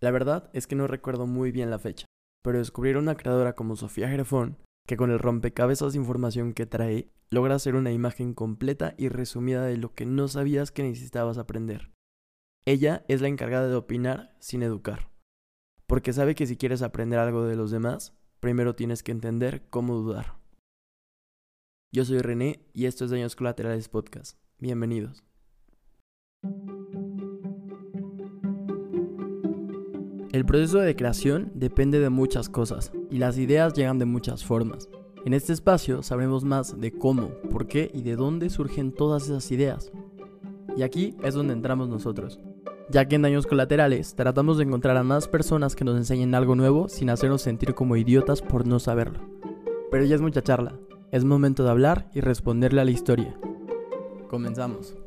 La verdad es que no recuerdo muy bien la fecha, pero descubrir una creadora como Sofía Jerefón, que con el rompecabezas de información que trae, logra hacer una imagen completa y resumida de lo que no sabías que necesitabas aprender. Ella es la encargada de opinar sin educar, porque sabe que si quieres aprender algo de los demás, primero tienes que entender cómo dudar. Yo soy René y esto es Daños Colaterales Podcast. Bienvenidos. El proceso de creación depende de muchas cosas y las ideas llegan de muchas formas. En este espacio sabremos más de cómo, por qué y de dónde surgen todas esas ideas. Y aquí es donde entramos nosotros. Ya que en Daños Colaterales tratamos de encontrar a más personas que nos enseñen algo nuevo sin hacernos sentir como idiotas por no saberlo. Pero ya es mucha charla, es momento de hablar y responderle a la historia. Comenzamos.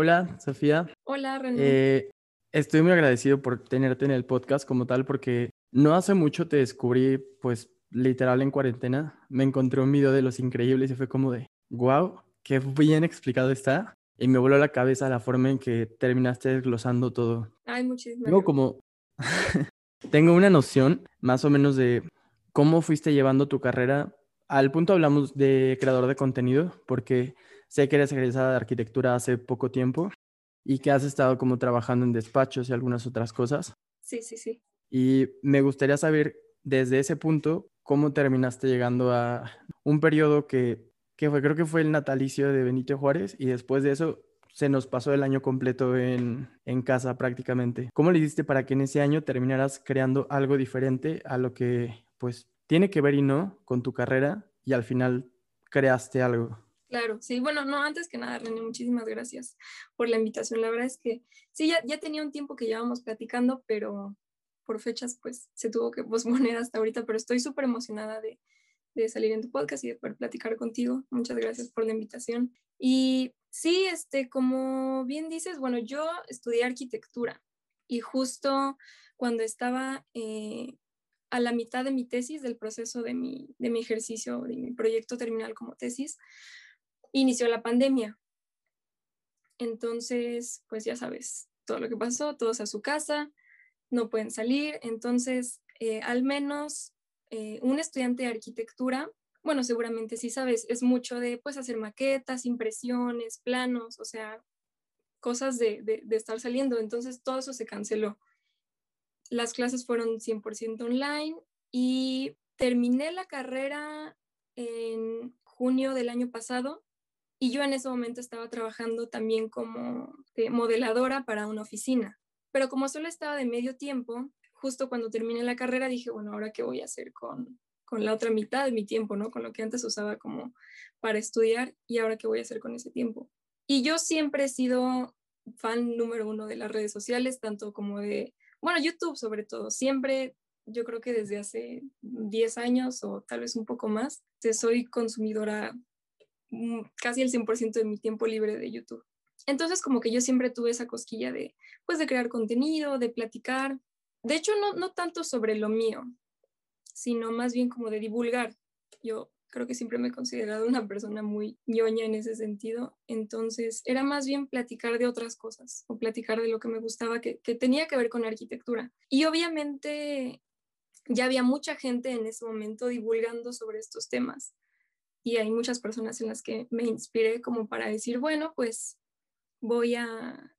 Hola, Sofía. Hola, René. Eh, estoy muy agradecido por tenerte en el podcast como tal porque no hace mucho te descubrí, pues literal en cuarentena. Me encontré un video de Los Increíbles y fue como de, wow, qué bien explicado está. Y me voló la cabeza la forma en que terminaste desglosando todo. Ay, muchísimas Tengo como, tengo una noción más o menos de cómo fuiste llevando tu carrera. Al punto hablamos de creador de contenido, porque Sé que eres egresada de arquitectura hace poco tiempo y que has estado como trabajando en despachos y algunas otras cosas. Sí, sí, sí. Y me gustaría saber desde ese punto cómo terminaste llegando a un periodo que, que fue, creo que fue el natalicio de Benito Juárez y después de eso se nos pasó el año completo en, en, casa prácticamente. ¿Cómo le hiciste para que en ese año terminaras creando algo diferente a lo que pues tiene que ver y no con tu carrera y al final creaste algo? Claro, sí, bueno, no, antes que nada, René, muchísimas gracias por la invitación. La verdad es que sí, ya, ya tenía un tiempo que llevábamos platicando, pero por fechas pues se tuvo que posponer hasta ahorita, pero estoy súper emocionada de, de salir en tu podcast y de poder platicar contigo. Muchas gracias por la invitación. Y sí, este, como bien dices, bueno, yo estudié arquitectura y justo cuando estaba eh, a la mitad de mi tesis, del proceso de mi, de mi ejercicio, de mi proyecto terminal como tesis, inició la pandemia. Entonces, pues ya sabes todo lo que pasó, todos a su casa, no pueden salir. Entonces, eh, al menos eh, un estudiante de arquitectura, bueno, seguramente sí sabes, es mucho de pues hacer maquetas, impresiones, planos, o sea, cosas de, de estar saliendo. Entonces, todo eso se canceló. Las clases fueron 100% online y terminé la carrera en junio del año pasado y yo en ese momento estaba trabajando también como modeladora para una oficina. Pero como solo estaba de medio tiempo, justo cuando terminé la carrera dije, bueno, ahora qué voy a hacer con, con la otra mitad de mi tiempo, ¿no? Con lo que antes usaba como para estudiar y ahora qué voy a hacer con ese tiempo. Y yo siempre he sido fan número uno de las redes sociales, tanto como de, bueno, YouTube sobre todo. Siempre, yo creo que desde hace 10 años o tal vez un poco más, soy consumidora casi el 100% de mi tiempo libre de YouTube. Entonces como que yo siempre tuve esa cosquilla de, pues de crear contenido, de platicar. De hecho, no, no tanto sobre lo mío, sino más bien como de divulgar. Yo creo que siempre me he considerado una persona muy ñoña en ese sentido. Entonces era más bien platicar de otras cosas o platicar de lo que me gustaba que, que tenía que ver con arquitectura. Y obviamente ya había mucha gente en ese momento divulgando sobre estos temas y hay muchas personas en las que me inspiré como para decir, bueno, pues voy a,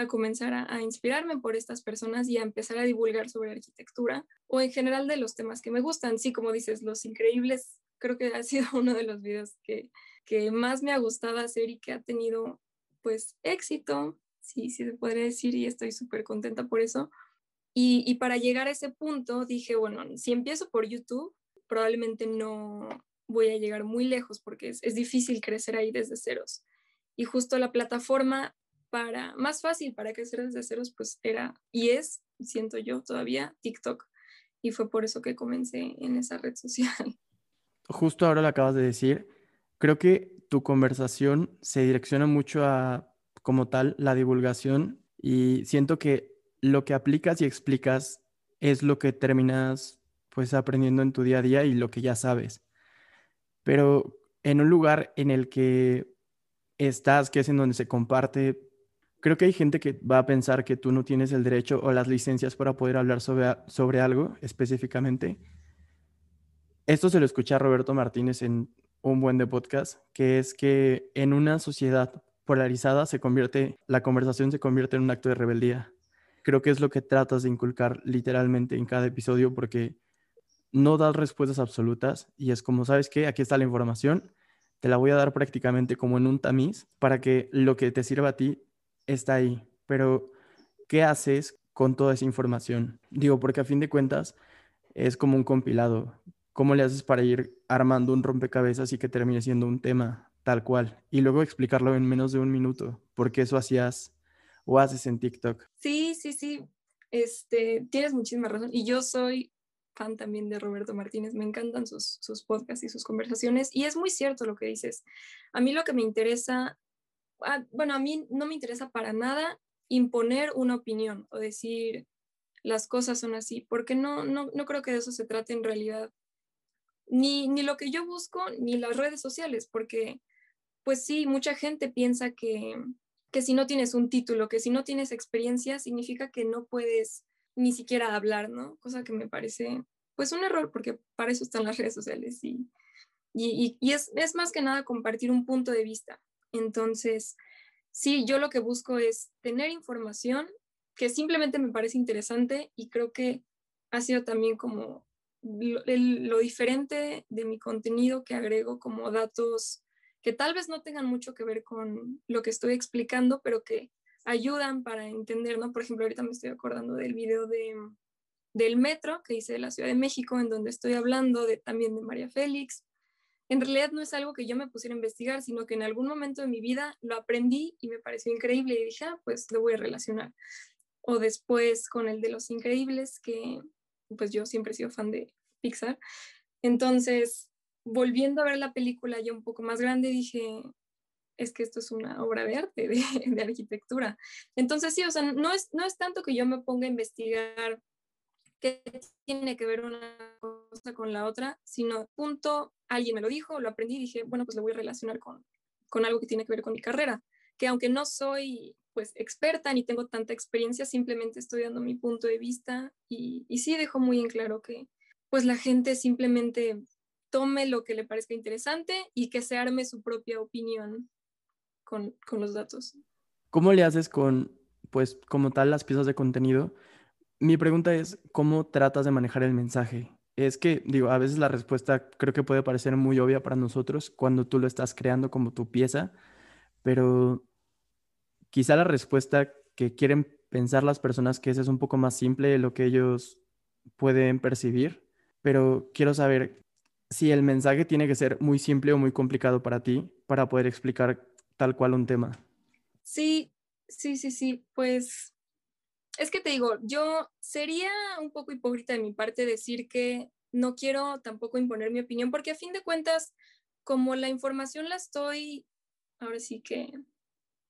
a comenzar a, inspirarme por estas personas y a empezar a divulgar sobre arquitectura o en general de los temas que me gustan. Sí, como dices, Los Increíbles creo que ha sido uno de los videos que, que más me ha gustado hacer y que ha tenido pues éxito, sí, sí se podría decir y estoy súper contenta por eso. Y, y para llegar a ese punto dije, bueno, si empiezo por YouTube, probablemente no, voy a llegar muy lejos porque es, es difícil crecer ahí desde ceros. Y justo la plataforma para más fácil para crecer desde ceros pues era y es, siento yo todavía, TikTok. Y fue por eso que comencé en esa red social. Justo ahora lo acabas de decir. Creo que tu conversación se direcciona mucho a, como tal, la divulgación y siento que lo que aplicas y explicas es lo que terminas pues aprendiendo en tu día a día y lo que ya sabes pero en un lugar en el que estás, que es en donde se comparte Creo que hay gente que va a pensar que tú no tienes el derecho o las licencias para poder hablar sobre, sobre algo específicamente. Esto se lo escuché a Roberto Martínez en un buen de podcast, que es que en una sociedad polarizada se convierte, la conversación se convierte en un acto de rebeldía. Creo que es lo que tratas de inculcar literalmente en cada episodio porque no das respuestas absolutas y es como, ¿sabes qué? Aquí está la información, te la voy a dar prácticamente como en un tamiz para que lo que te sirva a ti está ahí, pero ¿qué haces con toda esa información? Digo, porque a fin de cuentas es como un compilado. ¿Cómo le haces para ir armando un rompecabezas y que termine siendo un tema tal cual? Y luego explicarlo en menos de un minuto, porque eso hacías o haces en TikTok. Sí, sí, sí. Este, tienes muchísima razón. Y yo soy fan también de Roberto Martínez. Me encantan sus, sus podcasts y sus conversaciones. Y es muy cierto lo que dices. A mí lo que me interesa Ah, bueno, a mí no me interesa para nada imponer una opinión o decir las cosas son así, porque no, no, no creo que de eso se trate en realidad. Ni, ni lo que yo busco, ni las redes sociales, porque pues sí, mucha gente piensa que, que si no tienes un título, que si no tienes experiencia, significa que no puedes ni siquiera hablar, ¿no? Cosa que me parece pues un error, porque para eso están las redes sociales y, y, y es, es más que nada compartir un punto de vista. Entonces, sí, yo lo que busco es tener información que simplemente me parece interesante y creo que ha sido también como lo, diferente de mi contenido que agrego como datos que tal vez no tengan mucho que ver con lo que estoy explicando, pero que ayudan para entender, ¿no? Por ejemplo, ahorita me estoy acordando del video de, del metro que hice de la Ciudad de México, en donde estoy hablando también de María Félix, en realidad no es algo que yo me pusiera a investigar, sino que en algún momento de mi vida lo aprendí y me pareció increíble y dije, ah, pues lo voy a relacionar. O después con el de Los Increíbles, que pues yo siempre he sido fan de Pixar. Entonces, volviendo a ver la película ya un poco más grande, dije, es que esto es una obra de arte, de, arquitectura. Entonces, sí, o sea, no es, no es tanto que yo me ponga a investigar qué tiene que ver una cosa con la otra, sino punto, alguien me lo dijo, lo aprendí y dije, bueno, pues lo voy a relacionar con, con algo que tiene que ver con mi carrera, que aunque no soy pues experta ni tengo tanta experiencia, simplemente estoy dando mi punto de vista y, y sí dejo muy en claro que pues la gente simplemente tome lo que le parezca interesante y que se arme su propia opinión con, los datos. ¿Cómo le haces con, pues, como tal, las piezas de contenido? Mi pregunta es, ¿cómo tratas de manejar el mensaje? Es que, digo, a veces la respuesta creo que puede parecer muy obvia para nosotros cuando tú lo estás creando como tu pieza, pero quizá la respuesta que quieren pensar las personas que esa es un poco más simple de lo que ellos pueden percibir, pero quiero saber si el mensaje tiene que ser muy simple o muy complicado para ti para poder explicar tal cual un tema. Sí, sí, sí, sí, pues es que te digo, yo sería un poco hipócrita de mi parte decir que no quiero tampoco imponer mi opinión, porque a fin de cuentas, como la información la estoy, ahora sí que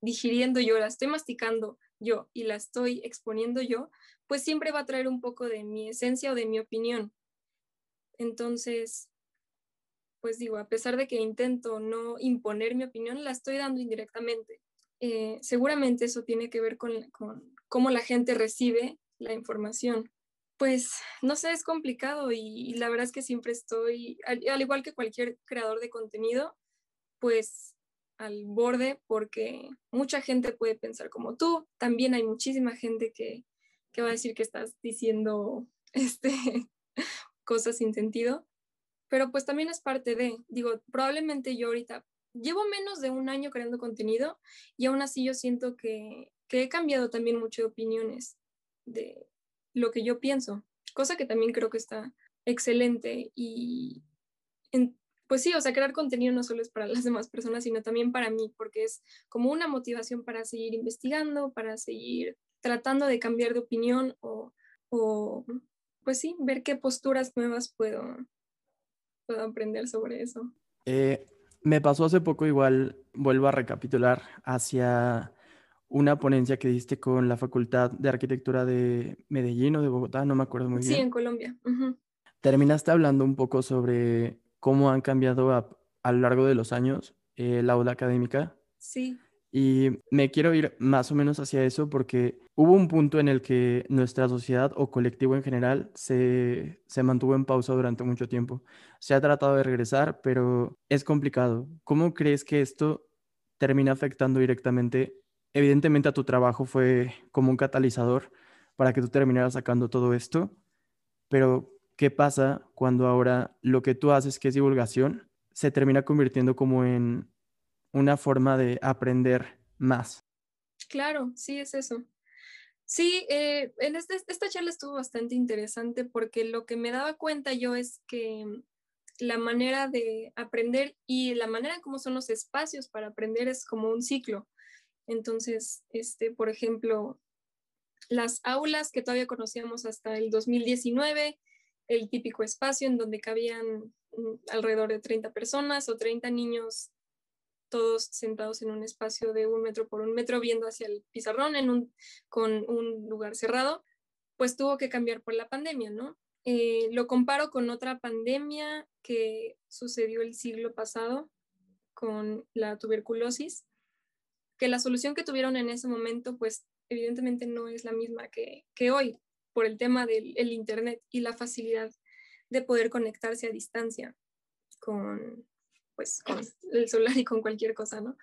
digiriendo yo, la estoy masticando yo y la estoy exponiendo yo, pues siempre va a traer un poco de mi esencia o de mi opinión. Entonces, pues digo, a pesar de que intento no imponer mi opinión, la estoy dando indirectamente. Eh, seguramente eso tiene que ver con, cómo la gente recibe la información. Pues no sé, es complicado y, la verdad es que siempre estoy, al, igual que cualquier creador de contenido, pues al borde porque mucha gente puede pensar como tú, también hay muchísima gente que, que va a decir que estás diciendo este, cosas sin sentido, pero pues también es parte de, digo, probablemente yo ahorita llevo menos de un año creando contenido y aún así yo siento que, he cambiado también mucho de opiniones de lo que yo pienso, cosa que también creo que está excelente y pues sí, o sea, crear contenido no solo es para las demás personas, sino también para mí, porque es como una motivación para seguir investigando, para seguir tratando de cambiar de opinión o, o pues sí, ver qué posturas nuevas puedo, puedo aprender sobre eso. Eh, me pasó hace poco igual, vuelvo a recapitular, hacia una ponencia que diste con la Facultad de Arquitectura de Medellín o de Bogotá, no me acuerdo muy bien. Sí, en Colombia. Terminaste hablando un poco sobre cómo han cambiado a, lo largo de los años eh, la aula académica. Sí. Y me quiero ir más o menos hacia eso porque hubo un punto en el que nuestra sociedad o colectivo en general se, se mantuvo en pausa durante mucho tiempo. Se ha tratado de regresar, pero es complicado. ¿Cómo crees que esto termina afectando directamente? Evidentemente a tu trabajo fue como un catalizador para que tú terminaras sacando todo esto, pero ¿qué pasa cuando ahora lo que tú haces, que es divulgación, se termina convirtiendo como en una forma de aprender más. Claro, sí, es eso. Sí, eh, en este, esta charla estuvo bastante interesante porque lo que me daba cuenta yo es que la manera de aprender y la manera como son los espacios para aprender es como un ciclo. Entonces, este, por ejemplo, las aulas que todavía conocíamos hasta el 2019, el típico espacio en donde cabían mm, alrededor de 30 personas o 30 niños todos sentados en un espacio de un metro por un metro viendo hacia el pizarrón en un, con un lugar cerrado, pues tuvo que cambiar por la pandemia, ¿no? Eh, lo comparo con otra pandemia que sucedió el siglo pasado con la tuberculosis, que la solución que tuvieron en ese momento, pues evidentemente no es la misma que, que hoy, por el tema del Internet y la facilidad de poder conectarse a distancia con, pues con el celular y con cualquier cosa, ¿no?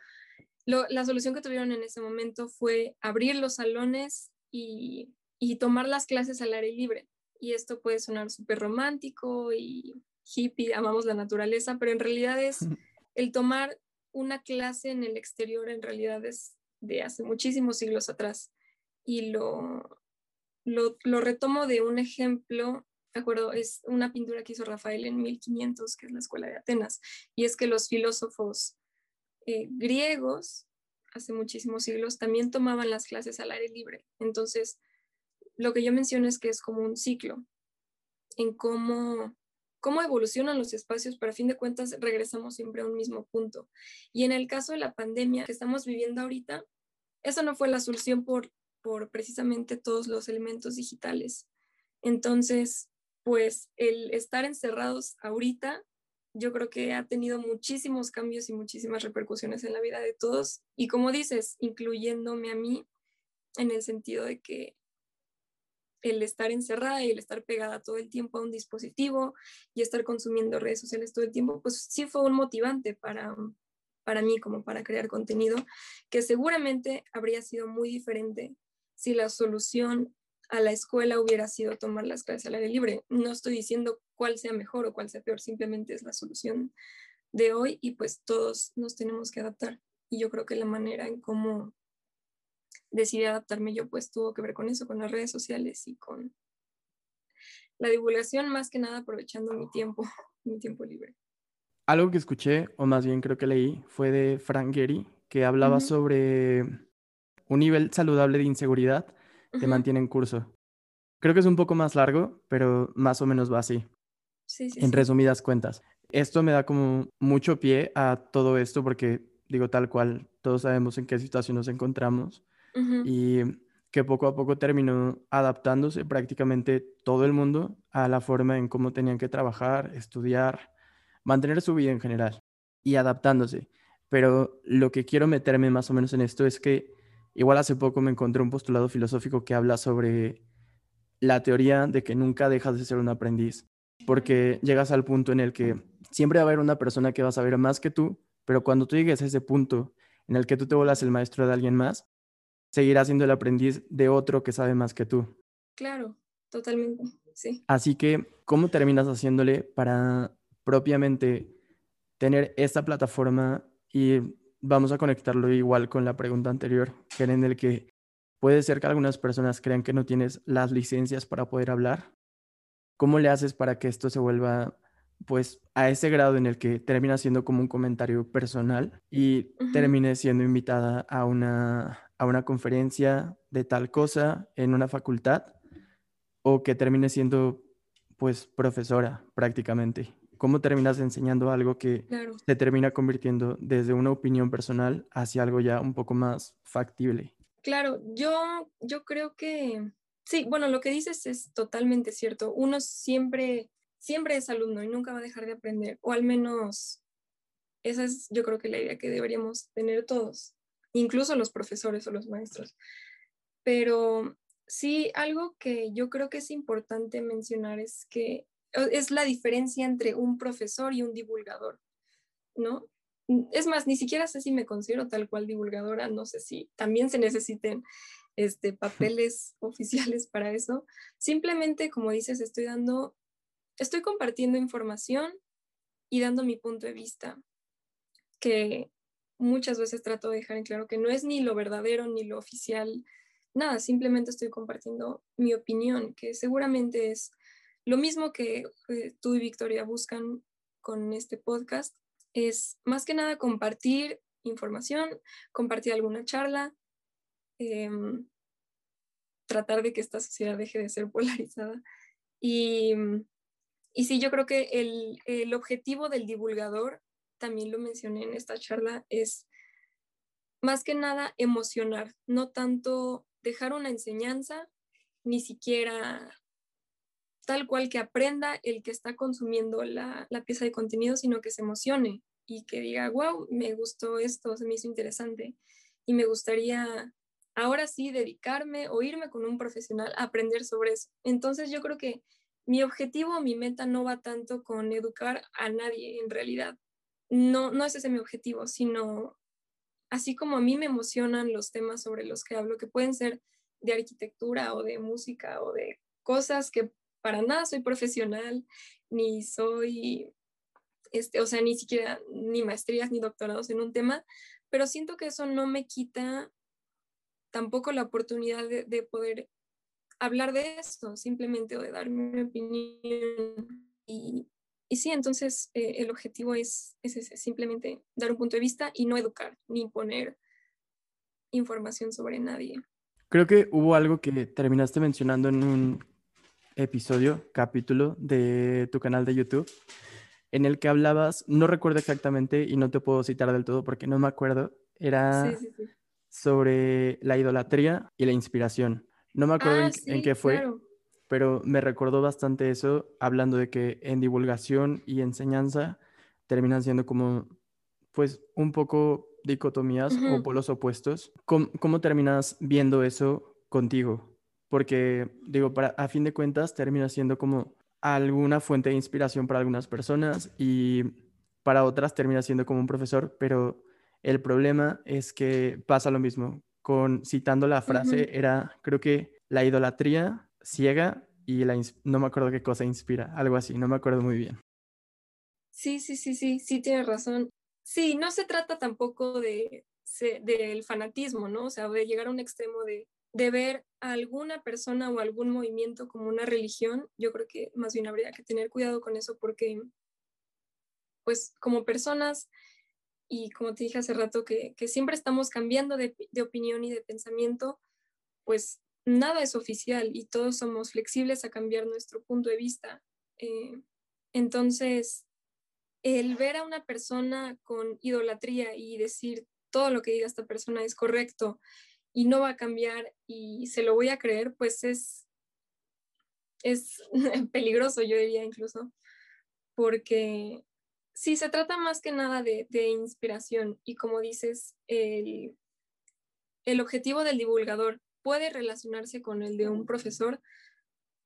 la solución que tuvieron en ese momento fue abrir los salones y, y tomar las clases al aire libre. Y esto puede sonar súper romántico y hippie, amamos la naturaleza, pero en realidad es el tomar una clase en el exterior, en realidad es de hace muchísimos siglos atrás. Y lo, lo, lo retomo de un ejemplo acuerdo, es una pintura que hizo Rafael en 1500, que es la escuela de Atenas, y es que los filósofos eh, griegos, hace muchísimos siglos, también tomaban las clases al aire libre. Entonces, lo que yo menciono es que es como un ciclo en cómo, cómo evolucionan los espacios, pero a fin de cuentas regresamos siempre a un mismo punto. Y en el caso de la pandemia que estamos viviendo ahorita, eso no fue la solución por, por precisamente todos los elementos digitales. Entonces, pues el estar encerrados ahorita, yo creo que ha tenido muchísimos cambios y muchísimas repercusiones en la vida de todos. Y como dices, incluyéndome a mí, en el sentido de que el estar encerrada y el estar pegada todo el tiempo a un dispositivo y estar consumiendo redes sociales todo el tiempo, pues sí fue un motivante para, para mí como para crear contenido, que seguramente habría sido muy diferente si la solución a la escuela hubiera sido tomar las clases al aire libre. No estoy diciendo cuál sea mejor o cuál sea peor, simplemente es la solución de hoy y pues todos nos tenemos que adaptar. Y yo creo que la manera en cómo decidí adaptarme yo pues tuvo que ver con eso, con las redes sociales y con la divulgación, más que nada aprovechando mi tiempo, mi tiempo libre. Algo que escuché, o más bien creo que leí, fue de Frank Gehry, que hablaba sobre un nivel saludable de inseguridad te mantiene en curso. Creo que es un poco más largo, pero más o menos va así. Sí, sí, en resumidas cuentas. Esto me da como mucho pie a todo esto porque digo tal cual, todos sabemos en qué situación nos encontramos y que poco a poco terminó adaptándose prácticamente todo el mundo a la forma en cómo tenían que trabajar, estudiar, mantener su vida en general y adaptándose. Pero lo que quiero meterme más o menos en esto es que Igual hace poco me encontré un postulado filosófico que habla sobre la teoría de que nunca dejas de ser un aprendiz, porque llegas al punto en el que siempre va a haber una persona que va a saber más que tú, pero cuando tú llegues a ese punto en el que tú te vuelvas el maestro de alguien más, seguirás siendo el aprendiz de otro que sabe más que tú. Claro, totalmente, sí. Así que, ¿cómo terminas haciéndole para propiamente tener esta plataforma y vamos a conectarlo igual con la pregunta anterior, que era en el que puede ser que algunas personas crean que no tienes las licencias para poder hablar. ¿Cómo le haces para que esto se vuelva pues a ese grado en el que termina siendo como un comentario personal y termine siendo invitada a una, a una conferencia de tal cosa en una facultad o que termine siendo pues profesora prácticamente cómo terminas enseñando algo que se termina convirtiendo desde una opinión personal hacia algo ya un poco más factible. Claro, yo, yo creo que sí, bueno, lo que dices es totalmente cierto. Uno siempre, siempre es alumno y nunca va a dejar de aprender, o al menos esa es yo creo que la idea que deberíamos tener todos. incluso los profesores o los maestros. Pero sí, algo que yo creo que es importante mencionar es que es la diferencia entre un profesor y un divulgador, ¿no? Es más, ni siquiera sé si me considero tal cual divulgadora, no sé si también se necesiten este, papeles oficiales para eso. Simplemente, como dices, estoy dando, estoy compartiendo información y dando mi punto de vista, que muchas veces trato de dejar en claro que no es ni lo verdadero ni lo oficial, nada, simplemente estoy compartiendo mi opinión, que seguramente es lo mismo que eh, tú y Victoria buscan con este podcast, es más que nada compartir información, compartir alguna charla, em, tratar de que esta sociedad deje de ser polarizada. Y, y sí, yo creo que el, el objetivo del divulgador, también lo mencioné en esta charla, es más que nada emocionar, no tanto dejar una enseñanza, ni siquiera tal cual que aprenda el que está consumiendo la, la, pieza de contenido, sino que se emocione y que diga, wow, me gustó esto, se me hizo interesante y me gustaría ahora sí dedicarme o irme con un profesional a aprender sobre eso. Entonces yo creo que mi objetivo, mi meta no va tanto con educar a nadie en realidad. No, no es ese mi objetivo, sino así como a mí me emocionan los temas sobre los que hablo, que pueden ser de arquitectura o de música o de cosas que para nada soy profesional, ni soy, este, o sea, ni siquiera ni maestrías ni doctorados en un tema, pero siento que eso no me quita tampoco la oportunidad de, poder hablar de esto, simplemente o de dar mi opinión. Y, y sí, entonces eh, el objetivo es, es simplemente dar un punto de vista y no educar ni imponer información sobre nadie. Creo que hubo algo que terminaste mencionando en un episodio, capítulo de tu canal de YouTube, en el que hablabas, no recuerdo exactamente y no te puedo citar del todo porque no me acuerdo, era sobre la idolatría y la inspiración. No me acuerdo en, ah, qué fue, pero me recordó bastante eso, hablando de que en divulgación y enseñanza terminan siendo como, pues, un poco dicotomías o polos opuestos. ¿Cómo, ¿Cómo, terminas viendo eso contigo? Porque, digo, para, a fin de cuentas termina siendo como alguna fuente de inspiración para algunas personas y para otras termina siendo como un profesor, pero el problema es que pasa lo mismo. Con citando la frase, era, creo que la idolatría ciega y la no me acuerdo qué cosa inspira, algo así, no me acuerdo muy bien. Sí, sí, sí, sí, sí, tienes razón. Sí, no se trata tampoco de, del fanatismo, ¿no? O sea, de llegar a un extremo de, de ver a alguna persona o algún movimiento como una religión. Yo creo que más bien habría que tener cuidado con eso porque, pues, como personas y como te dije hace rato, que, siempre estamos cambiando de, opinión y de pensamiento, pues nada es oficial y todos somos flexibles a cambiar nuestro punto de vista. Eh, entonces, el ver a una persona con idolatría y decir todo lo que diga esta persona es correcto y no va a cambiar y se lo voy a creer, pues es, es peligroso, yo diría incluso, porque Sí, se trata más que nada de, inspiración y como dices, el, el objetivo del divulgador puede relacionarse con el de un profesor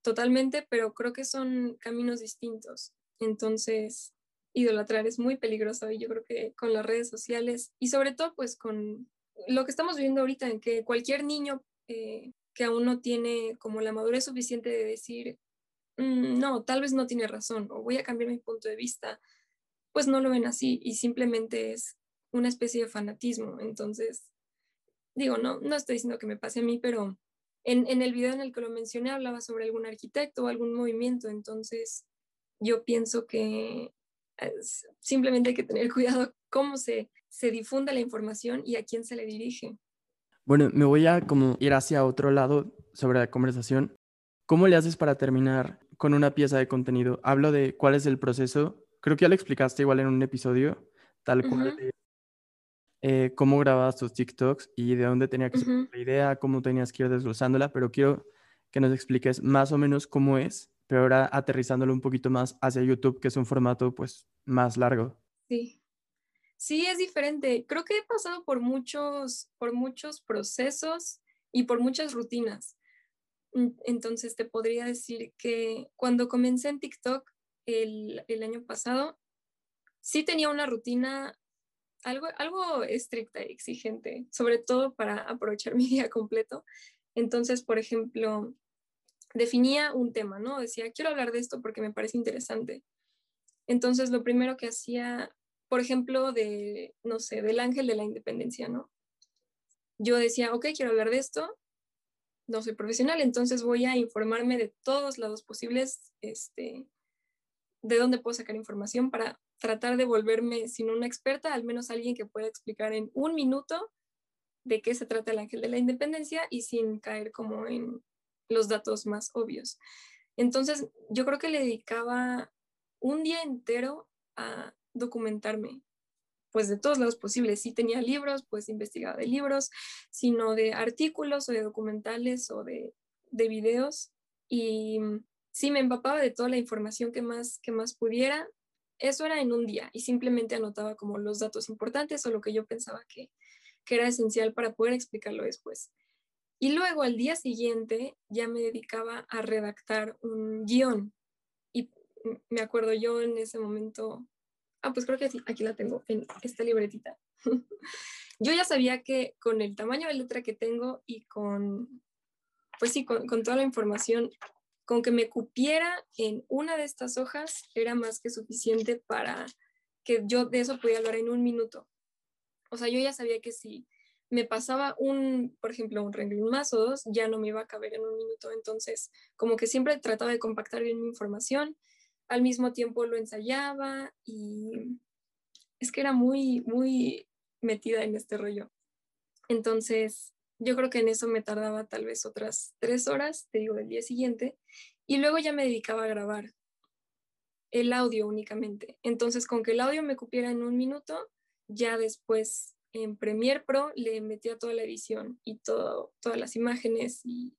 totalmente, pero creo que son caminos distintos. Entonces, idolatrar es muy peligroso y yo creo que con las redes sociales y sobre todo pues con lo que estamos viviendo ahorita en que cualquier niño eh, que aún no tiene como la madurez suficiente de decir, mm, no, tal vez no tiene razón o voy a cambiar mi punto de vista pues no lo ven así y simplemente es una especie de fanatismo. Entonces, digo, no, no estoy diciendo que me pase a mí, pero en, en el video en el que lo mencioné hablaba sobre algún arquitecto o algún movimiento, entonces yo pienso que simplemente hay que tener cuidado cómo se, se difunda la información y a quién se le dirige. Bueno, me voy a como ir hacia otro lado sobre la conversación. ¿Cómo le haces para terminar con una pieza de contenido? Hablo de cuál es el proceso creo que ya lo explicaste igual en un episodio, tal cual, eh, cómo grababas tus TikToks y de dónde tenía que ser la idea, cómo tenías que ir desglosándola, pero quiero que nos expliques más o menos cómo es, pero ahora aterrizándolo un poquito más hacia YouTube, que es un formato pues más largo. Sí. Sí, es diferente. Creo que he pasado por muchos, por muchos procesos y por muchas rutinas. Entonces te podría decir que cuando comencé en TikTok el, el año pasado, sí tenía una rutina algo, algo estricta y exigente, sobre todo para aprovechar mi día completo. Entonces, por ejemplo, definía un tema, ¿no? Decía, quiero hablar de esto porque me parece interesante. Entonces, lo primero que hacía, por ejemplo, de, no sé, del ángel de la independencia, ¿no? Yo decía, ok, quiero hablar de esto, no soy profesional, entonces voy a informarme de todos lados posibles, este, de dónde puedo sacar información para tratar de volverme, si no una experta, al menos alguien que pueda explicar en un minuto de qué se trata el ángel de la independencia y sin caer como en los datos más obvios. Entonces, yo creo que le dedicaba un día entero a documentarme, pues de todos lados posibles. Si tenía libros, pues investigaba de libros, sino de artículos o de documentales o de, de videos. Y sí, me empapaba de toda la información que más, que más pudiera eso era en un día y simplemente anotaba como los datos importantes o lo que yo pensaba que, era esencial para poder explicarlo después. Y luego al día siguiente ya me dedicaba a redactar un guion. Y me acuerdo yo en ese momento, ah, pues creo que aquí la tengo, en esta libretita. yo ya sabía que con el tamaño de letra que tengo y con, pues sí, con, con toda la información con que me cupiera en una de estas hojas era más que suficiente para que yo de eso pudiera hablar en un minuto. O sea, yo ya sabía que si me pasaba un, por ejemplo, un renglón más o dos, ya no me iba a caber en un minuto. Entonces, como que siempre trataba de compactar bien mi información, al mismo tiempo lo ensayaba y es que era muy, muy metida en este rollo. Entonces, yo creo que en eso me tardaba tal vez otras tres horas, te digo, del día siguiente, y luego ya me dedicaba a grabar el audio únicamente. Entonces, con que el audio me cupiera en un minuto, ya después en Premiere Pro le metía toda la edición y todo, todas las imágenes y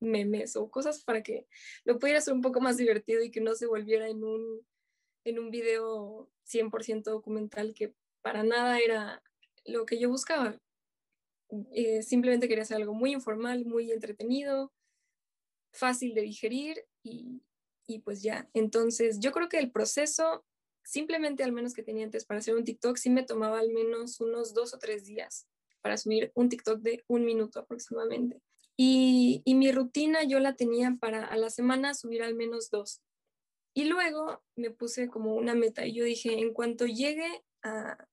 memes o cosas para que lo pudiera hacer un poco más divertido y que no se volviera en un, en un video 100% documental que para nada era lo que yo buscaba. Eh, simplemente quería hacer algo muy informal, muy entretenido, fácil de digerir y, y pues ya. Entonces, yo creo que el proceso, simplemente al menos que tenía antes para hacer un TikTok, sí me tomaba al menos unos dos o tres días para subir un TikTok de un minuto aproximadamente. Y, y, mi rutina yo la tenía para a la semana subir al menos dos. Y luego me puse como una meta y yo dije, en cuanto llegue a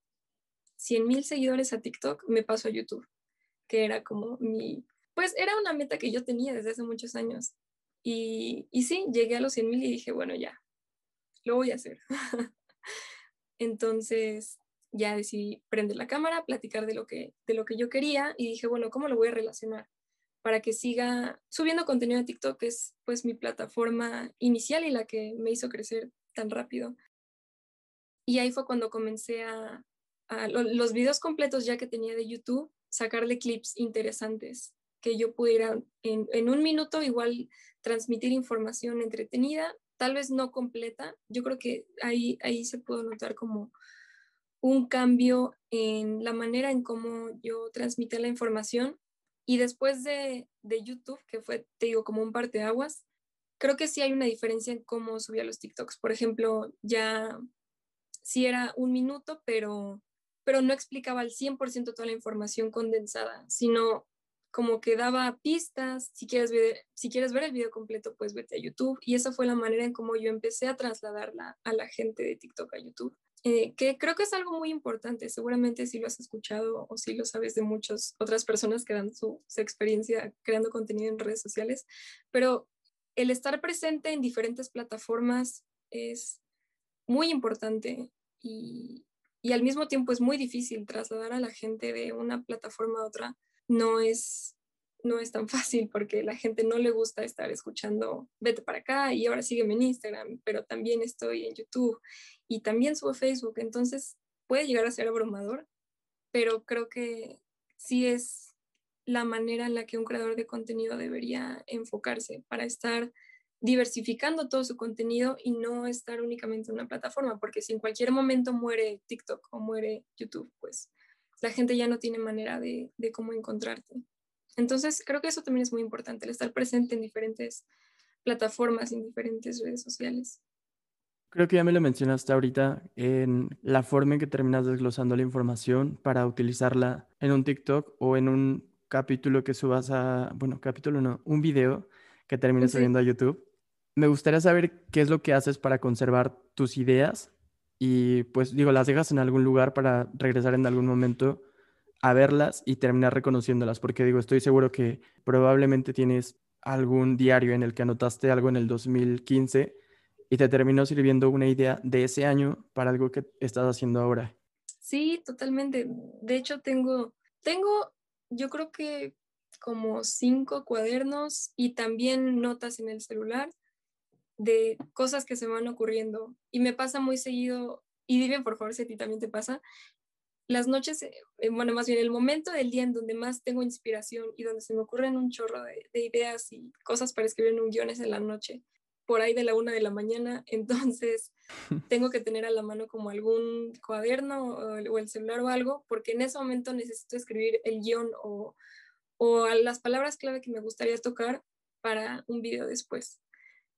100 mil seguidores a TikTok, me paso a YouTube que era como mi, pues era una meta que yo tenía desde hace muchos años. Y, y sí, llegué a los 100 mil y dije, bueno, ya, lo voy a hacer. Entonces ya decidí prender la cámara, platicar de lo, que, de lo que yo quería y dije, bueno, ¿cómo lo voy a relacionar? Para que siga subiendo contenido a TikTok, que es pues mi plataforma inicial y la que me hizo crecer tan rápido. Y ahí fue cuando comencé a, a los videos completos ya que tenía de YouTube, sacarle clips interesantes, que yo pudiera en, un minuto igual transmitir información entretenida, tal vez no completa. Yo creo que ahí, ahí se pudo notar como un cambio en la manera en cómo yo transmitía la información. Y después de, de YouTube, que fue, te digo, como un parteaguas, creo que sí hay una diferencia en cómo subía los TikToks. Por ejemplo, ya sí era un minuto, pero pero no explicaba al 100% toda la información condensada, sino como que daba pistas, si quieres, ver, si quieres ver el video completo, pues vete a YouTube. Y esa fue la manera en cómo yo empecé a trasladarla a la gente de TikTok a YouTube. Eh, que creo que es algo muy importante, seguramente si lo has escuchado o si lo sabes de muchas otras personas que dan su, su experiencia creando contenido en redes sociales, pero el estar presente en diferentes plataformas es muy importante y, y al mismo tiempo es muy difícil trasladar a la gente de una plataforma a otra. No es, no es tan fácil porque la gente no le gusta estar escuchando, vete para acá y ahora sígueme en Instagram, pero también estoy en YouTube y también subo Facebook. Entonces puede llegar a ser abrumador, pero creo que sí es la manera en la que un creador de contenido debería enfocarse para estar diversificando todo su contenido y no estar únicamente en una plataforma, porque si en cualquier momento muere TikTok o muere YouTube, pues la gente ya no tiene manera de, de cómo encontrarte. Entonces, creo que eso también es muy importante, el estar presente en diferentes plataformas, en diferentes redes sociales. Creo que ya me lo mencionaste ahorita en la forma en que terminas desglosando la información para utilizarla en un TikTok o en un capítulo que subas a, bueno, capítulo no, un video que termines subiendo a YouTube. Me gustaría saber qué es lo que haces para conservar tus ideas y pues digo, las dejas en algún lugar para regresar en algún momento a verlas y terminar reconociéndolas, porque digo, estoy seguro que probablemente tienes algún diario en el que anotaste algo en el 2015 y te terminó sirviendo una idea de ese año para algo que estás haciendo ahora. Sí, totalmente. De hecho, tengo, tengo, yo creo que como cinco cuadernos y también notas en el celular de cosas que se van ocurriendo. Y me pasa muy seguido, y dime por favor si a ti también te pasa, las noches, eh, eh, bueno, más bien el momento del día en donde más tengo inspiración y donde se me ocurren un chorro de, ideas y cosas para escribir en un guion es en la noche, por ahí de la una de la mañana. Entonces, tengo que tener a la mano como algún cuaderno o el, celular o algo, porque en ese momento necesito escribir el guion o, o las palabras clave que me gustaría tocar para un video después.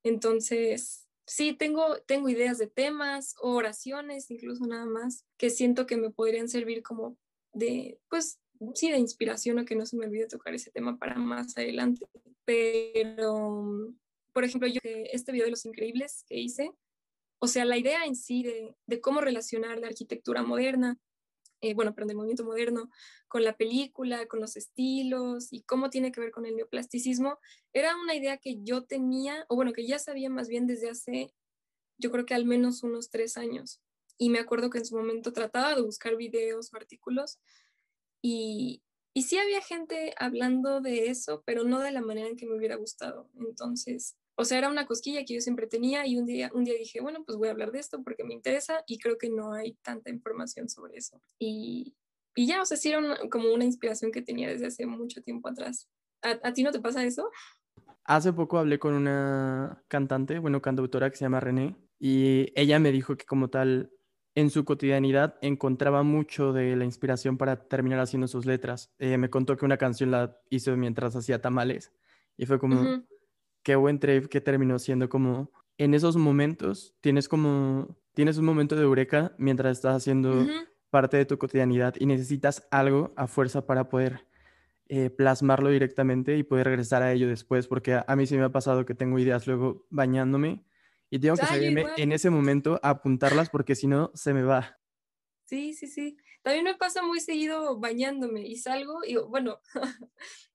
Entonces, sí, tengo, tengo ideas de temas o oraciones, incluso nada más, que siento que me podrían servir como de, pues, sí, de inspiración o que no se me olvide tocar ese tema para más adelante. Pero, por ejemplo, yo este video de los increíbles que hice, o sea, la idea en sí de, de cómo relacionar la arquitectura moderna eh, bueno, pero del movimiento moderno, con la película, con los estilos y cómo tiene que ver con el neoplasticismo, era una idea que yo tenía, o bueno, que ya sabía más bien desde hace, yo creo que al menos unos tres años. Y me acuerdo que en su momento trataba de buscar videos o artículos y, y sí había gente hablando de eso, pero no de la manera en que me hubiera gustado. Entonces, o sea, era una cosquilla que yo siempre tenía y un día, un día dije, bueno, pues voy a hablar de esto porque me interesa y creo que no hay tanta información sobre eso. Y, y ya, o sea, sí era como una inspiración que tenía desde hace mucho tiempo atrás. ¿A, ti no te pasa eso? Hace poco hablé con una cantante, bueno, cantautora que se llama René, y ella me dijo que como tal, en su cotidianidad encontraba mucho de la inspiración para terminar haciendo sus letras. Eh, me contó que una canción la hizo mientras hacía tamales y fue como, qué buen trip que terminó siendo como en esos momentos tienes como tienes un momento de eureka mientras estás haciendo parte de tu cotidianidad y necesitas algo a fuerza para poder eh, plasmarlo directamente y poder regresar a ello después, porque a, mí sí me ha pasado que tengo ideas luego bañándome y tengo que salirme en ese momento a apuntarlas porque si no se me va. Sí, sí, sí. También me pasa muy seguido bañándome y salgo y bueno,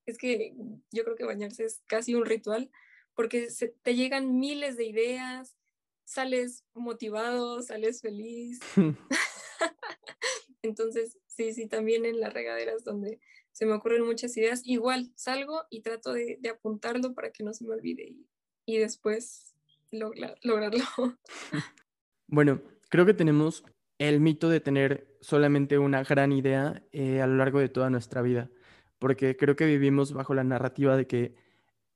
es que yo creo que bañarse es casi un ritual porque te llegan miles de ideas, sales motivado, sales feliz. Entonces, sí, sí, también en las regaderas donde se me ocurren muchas ideas, igual salgo y trato de, apuntarlo para que no se me olvide y, después lograrlo. Bueno, creo que tenemos el mito de tener solamente una gran idea eh, a lo largo de toda nuestra vida, porque creo que vivimos bajo la narrativa de que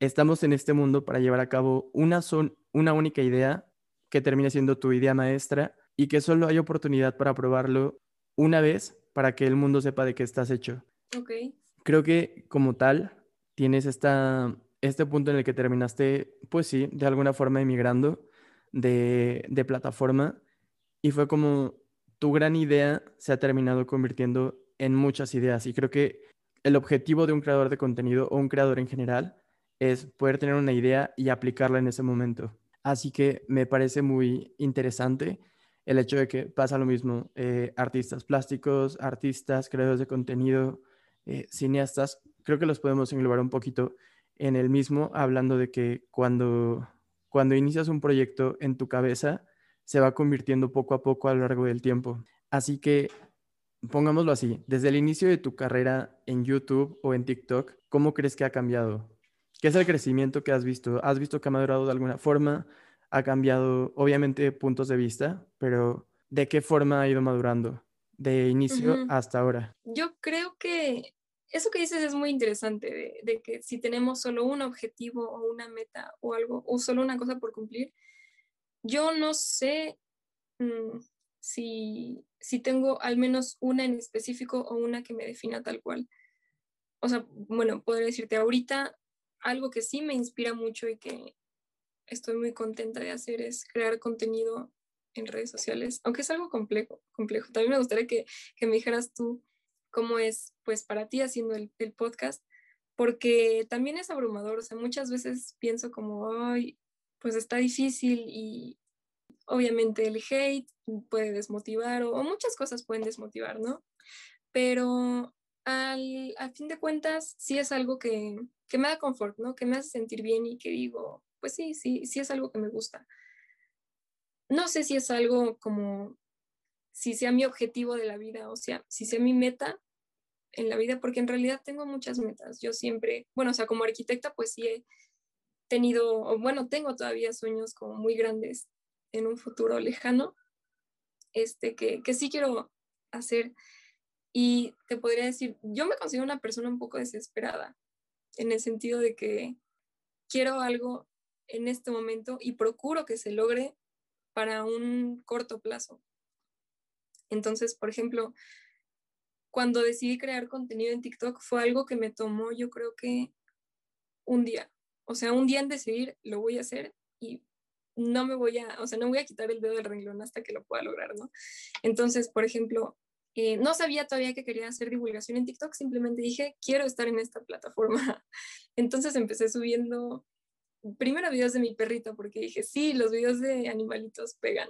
estamos en este mundo para llevar a cabo una, son, una única idea que termine siendo tu idea maestra y que solo hay oportunidad para probarlo una vez para que el mundo sepa de qué estás hecho. Okay. Creo que como tal tienes esta, este punto en el que terminaste, pues sí, de alguna forma emigrando de, de plataforma y fue como tu gran idea se ha terminado convirtiendo en muchas ideas y creo que el objetivo de un creador de contenido o un creador en general es poder tener una idea y aplicarla en ese momento. Así que me parece muy interesante el hecho de que pasa lo mismo, eh, artistas plásticos, artistas, creadores de contenido, eh, cineastas, creo que los podemos englobar un poquito en el mismo, hablando de que cuando, cuando inicias un proyecto en tu cabeza, se va convirtiendo poco a poco a lo largo del tiempo. Así que pongámoslo así, desde el inicio de tu carrera en YouTube o en TikTok, ¿cómo crees que ha cambiado? ¿Qué es el crecimiento que has visto? ¿Has visto que ha madurado de alguna forma? ¿Ha cambiado, obviamente, puntos de vista, pero ¿de qué forma ha ido madurando? De inicio hasta ahora. Yo creo que eso que dices es muy interesante, de, que si tenemos solo un objetivo o una meta o algo, o solo una cosa por cumplir, yo no sé mm, si, si tengo al menos una en específico o una que me defina tal cual. O sea, bueno, podría decirte ahorita algo que sí me inspira mucho y que estoy muy contenta de hacer es crear contenido en redes sociales, aunque es algo complejo, complejo. También me gustaría que, que me dijeras tú cómo es pues para ti haciendo el, el, podcast, porque también es abrumador, o sea, muchas veces pienso como, ay, pues está difícil y obviamente el hate puede desmotivar o, muchas cosas pueden desmotivar, ¿no? Pero al, al, fin de cuentas sí es algo que, que me da confort, ¿no? Que me hace sentir bien y que digo, pues sí, sí, sí es algo que me gusta. No sé si es algo como, si sea mi objetivo de la vida, o sea, si sea mi meta en la vida, porque en realidad tengo muchas metas. Yo siempre, bueno, o sea, como arquitecta, pues sí he tenido, o bueno, tengo todavía sueños como muy grandes en un futuro lejano, este, que, que sí quiero hacer. Y te podría decir, yo me considero una persona un poco desesperada, en el sentido de que quiero algo en este momento y procuro que se logre para un corto plazo. Entonces, por ejemplo, cuando decidí crear contenido en TikTok fue algo que me tomó yo creo que un día. O sea, un día en decidir lo voy a hacer y no me voy a, o sea, no voy a quitar el dedo del renglón hasta que lo pueda lograr, ¿no? Entonces, por ejemplo, eh, no sabía todavía que quería hacer divulgación en TikTok, simplemente dije, quiero estar en esta plataforma. Entonces empecé subiendo primero videos de mi perrito, porque dije, sí, los videos de animalitos pegan.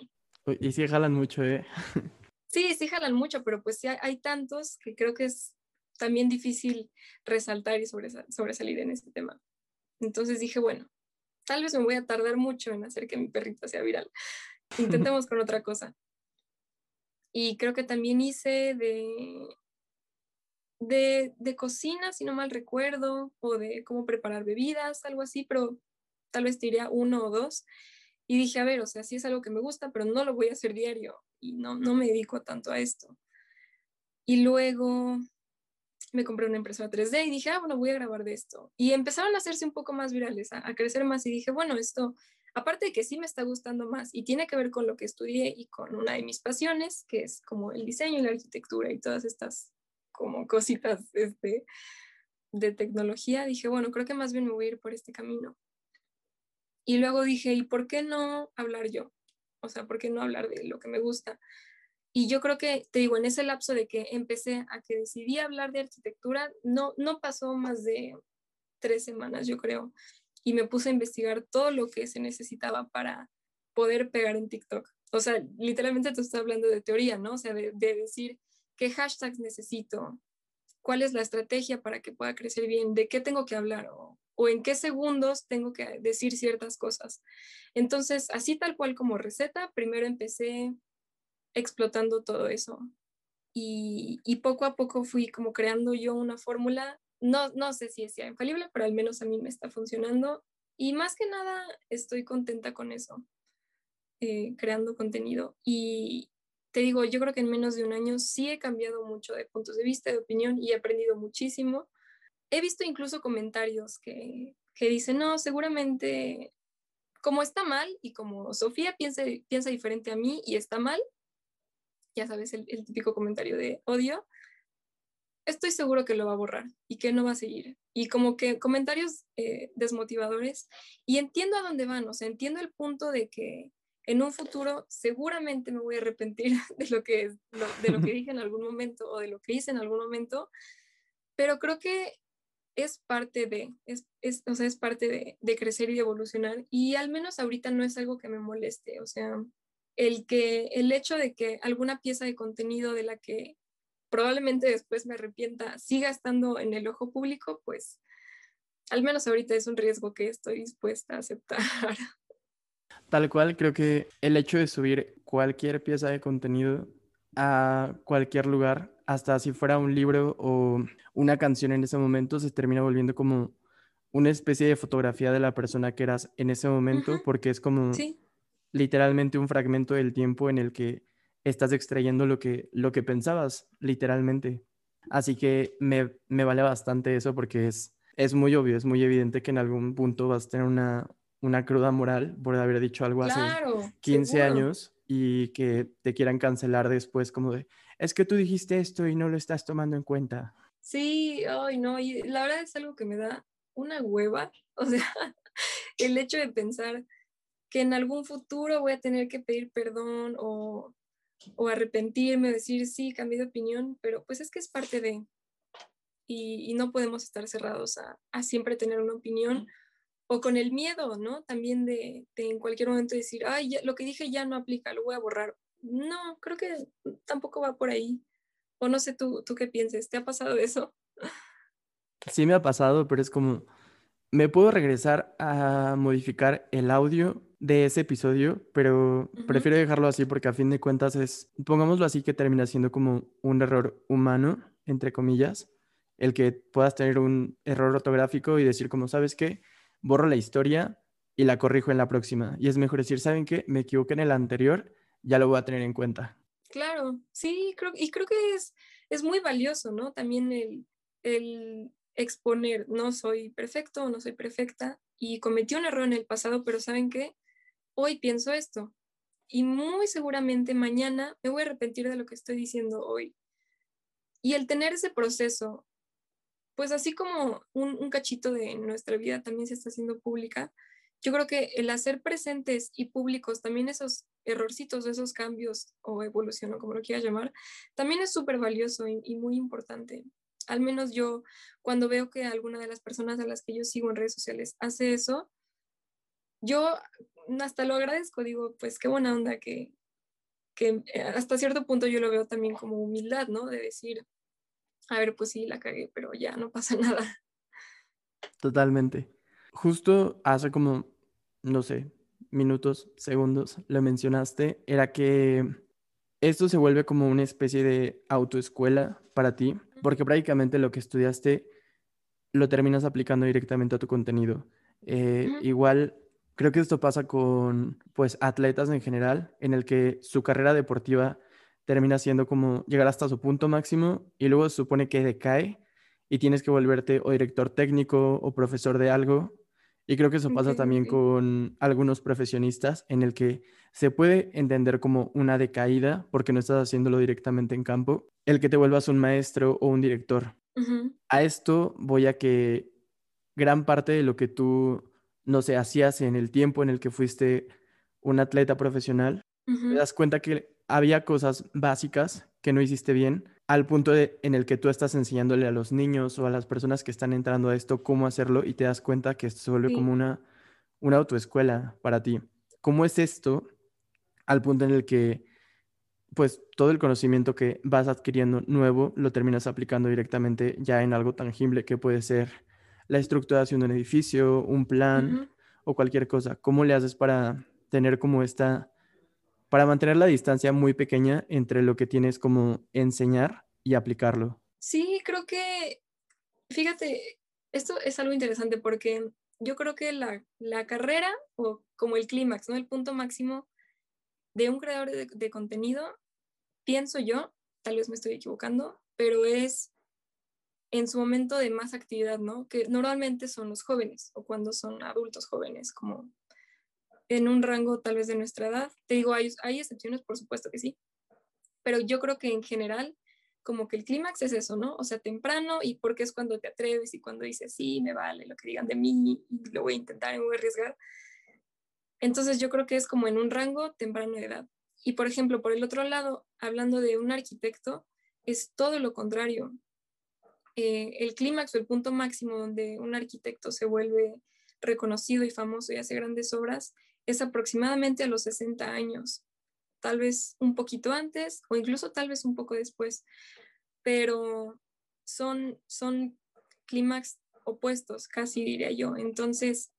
Y sí jalan mucho, ¿eh? Sí, sí jalan mucho, pero pues sí hay, tantos que creo que es también difícil resaltar y sobresalir en este tema. Entonces dije, bueno, tal vez me voy a tardar mucho en hacer que mi perrito sea viral. Intentemos con otra cosa. Y creo que también hice de, de, de, cocina, si no mal recuerdo, o de cómo preparar bebidas, algo así, pero tal vez te diría uno o dos. Y dije, a ver, o sea, sí es algo que me gusta, pero no lo voy a hacer diario y no, no me dedico tanto a esto. Y luego me compré una impresora 3D y dije, ah, bueno, voy a grabar de esto. Y empezaron a hacerse un poco más virales, a, a crecer más y dije, bueno, esto, aparte de que sí me está gustando más y tiene que ver con lo que estudié y con una de mis pasiones, que es como el diseño y la arquitectura y todas estas como cositas este, de tecnología, dije, bueno, creo que más bien me voy a ir por este camino. Y luego dije, ¿y por qué no hablar yo? O sea, ¿por qué no hablar de lo que me gusta? Y yo creo que, te digo, en ese lapso de que empecé a que decidí hablar de arquitectura, no, no pasó más de tres semanas, yo creo. Y me puse a investigar todo lo que se necesitaba para poder pegar en TikTok. O sea, literalmente te estoy hablando de teoría, ¿no? O sea, de, de decir qué hashtags necesito, cuál es la estrategia para que pueda crecer bien, de qué tengo que hablar o o en qué segundos tengo que decir ciertas cosas. Entonces, así tal cual como receta, primero empecé explotando todo eso. Y, poco a poco fui como creando yo una fórmula. No, no sé si sea infalible, pero al menos a mí me está funcionando. Y más que nada estoy contenta con eso, eh, creando contenido. Y te digo, yo creo que en menos de un año sí he cambiado mucho de puntos de vista, de opinión y he aprendido muchísimo he visto incluso comentarios que, que dicen, no, seguramente como está mal y como Sofía piensa, piensa diferente a mí y está mal, ya sabes, el, típico comentario de odio, estoy seguro que lo va a borrar y que no va a seguir. Y como que comentarios eh, desmotivadores. Y entiendo a dónde van, o sea, entiendo el punto de que en un futuro seguramente me voy a arrepentir de lo que, de lo que dije en algún momento o de lo que hice en algún momento, pero creo que es parte de, es, es, o sea, es parte de, de, crecer y de evolucionar y al menos ahorita no es algo que me moleste, o sea, el, que, el hecho de que alguna pieza de contenido de la que probablemente después me arrepienta siga estando en el ojo público, pues al menos ahorita es un riesgo que estoy dispuesta a aceptar. Tal cual, creo que el hecho de subir cualquier pieza de contenido a cualquier lugar hasta si fuera un libro o una canción en ese momento, se termina volviendo como una especie de fotografía de la persona que eras en ese momento, porque es como literalmente un fragmento del tiempo en el que estás extrayendo lo que, lo que pensabas, literalmente. Así que me, me vale bastante eso porque es, es muy obvio, es muy evidente que en algún punto vas a tener una, una cruda moral por haber dicho algo hace 15 años y que te quieran cancelar después como de, es que tú dijiste esto y no lo estás tomando en cuenta. Sí, ay no, y la verdad es algo que me da una hueva, o sea, el hecho de pensar que en algún futuro voy a tener que pedir perdón o, o arrepentirme decir, sí, cambié de opinión, pero pues es que es parte de, y, no podemos estar cerrados a, siempre tener una opinión o con el miedo, ¿no? También de, en cualquier momento decir, ay, lo que dije ya no aplica, lo voy a borrar. No, creo que tampoco va por ahí. O no sé tú, tú qué pienses, ¿te ha pasado eso? Sí me ha pasado, pero es como, me puedo regresar a modificar el audio de ese episodio, pero prefiero dejarlo así porque a fin de cuentas es, pongámoslo así, que termina siendo como un error humano, entre comillas, el que puedas tener un error ortográfico y decir como, ¿sabes qué? Borro la historia y la corrijo en la próxima. Y es mejor decir, ¿saben qué? Me equivoqué en el anterior, ya lo voy a tener en cuenta. Claro, sí, creo, y creo que es, es muy valioso, ¿no? También el, el exponer, no soy perfecto, no soy perfecta y cometí un error en el pasado, pero ¿saben qué? Hoy pienso esto y muy seguramente mañana me voy a arrepentir de lo que estoy diciendo hoy. Y el tener ese proceso, pues así como un, cachito de nuestra vida también se está haciendo pública, yo creo que el hacer presentes y públicos también esos errorcitos, esos cambios o evolución o como lo quieras llamar, también es súper valioso y, y, muy importante al menos yo, cuando veo que alguna de las personas a las que yo sigo en redes sociales hace eso, yo hasta lo agradezco, digo, pues qué buena onda que, que eh, hasta cierto punto yo lo veo también como humildad, ¿no? De decir, a ver, pues sí, la cagué, pero ya no pasa nada. Totalmente. Justo hace como, no sé, minutos, segundos, lo mencionaste, era que esto se vuelve como una especie de autoescuela para ti, porque prácticamente lo que estudiaste lo terminas aplicando directamente a tu contenido. Eh, igual, creo que esto pasa con pues atletas en general, en el que su carrera deportiva termina siendo como llegar hasta su punto máximo y luego se supone que decae y tienes que volverte o director técnico o profesor de algo. Y creo que eso pasa también con algunos profesionistas, en el que se puede entender como una decaída porque no estás haciéndolo directamente en campo, el que te vuelvas un maestro o un director. A esto voy a que gran parte de lo que tú, no sé, hacías en el tiempo en el que fuiste un atleta profesional, te das cuenta que había cosas básicas que no hiciste bien al punto de, en el que tú estás enseñándole a los niños o a las personas que están entrando a esto cómo hacerlo y te das cuenta que esto se vuelve como una, una autoescuela para ti. ¿Cómo es esto al punto en el que pues todo el conocimiento que vas adquiriendo nuevo lo terminas aplicando directamente ya en algo tangible que puede ser la estructuración de un edificio, un plan o cualquier cosa. ¿Cómo le haces para tener como esta, para mantener la distancia muy pequeña entre lo que tienes como enseñar y aplicarlo? Sí, creo que, fíjate, esto es algo interesante porque yo creo que la, la carrera o como el clímax, ¿no? El punto máximo de un creador de, contenido, pienso yo, tal vez me estoy equivocando, pero es en su momento de más actividad, ¿no? Que normalmente son los jóvenes o cuando son adultos jóvenes, como en un rango tal vez de nuestra edad. Te digo, hay, hay excepciones, por supuesto que sí, pero yo creo que en general, como que el clímax es eso, ¿no? O sea, temprano y porque es cuando te atreves y cuando dices, sí, me vale lo que digan de mí lo voy a intentar y me voy a arriesgar. Entonces yo creo que es como en un rango temprano de edad. Y por ejemplo, por el otro lado, hablando de un arquitecto, es todo lo contrario. Eh, el clímax o el punto máximo donde un arquitecto se vuelve reconocido y famoso y hace grandes obras es aproximadamente a los 60 años, tal vez un poquito antes o incluso tal vez un poco después, pero son, son clímax opuestos, casi diría yo. Entonces,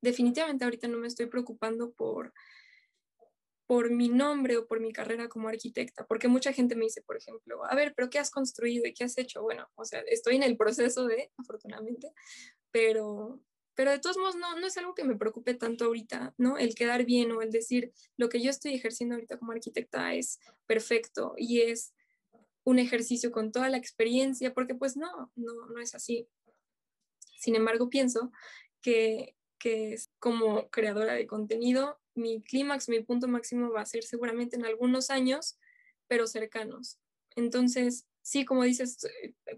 definitivamente ahorita no me estoy preocupando por, por mi nombre o por mi carrera como arquitecta, porque mucha gente me dice, por ejemplo, a ver, pero ¿qué has construido y qué has hecho? Bueno, o sea, estoy en el proceso de, afortunadamente, pero, pero de todos modos no, no es algo que me preocupe tanto ahorita, ¿no? El quedar bien o el decir, lo que yo estoy ejerciendo ahorita como arquitecta es perfecto y es un ejercicio con toda la experiencia, porque pues no, no, no es así. Sin embargo, pienso que, que como creadora de contenido, mi clímax, mi punto máximo va a ser seguramente en algunos años, pero cercanos. Entonces, sí, como dices,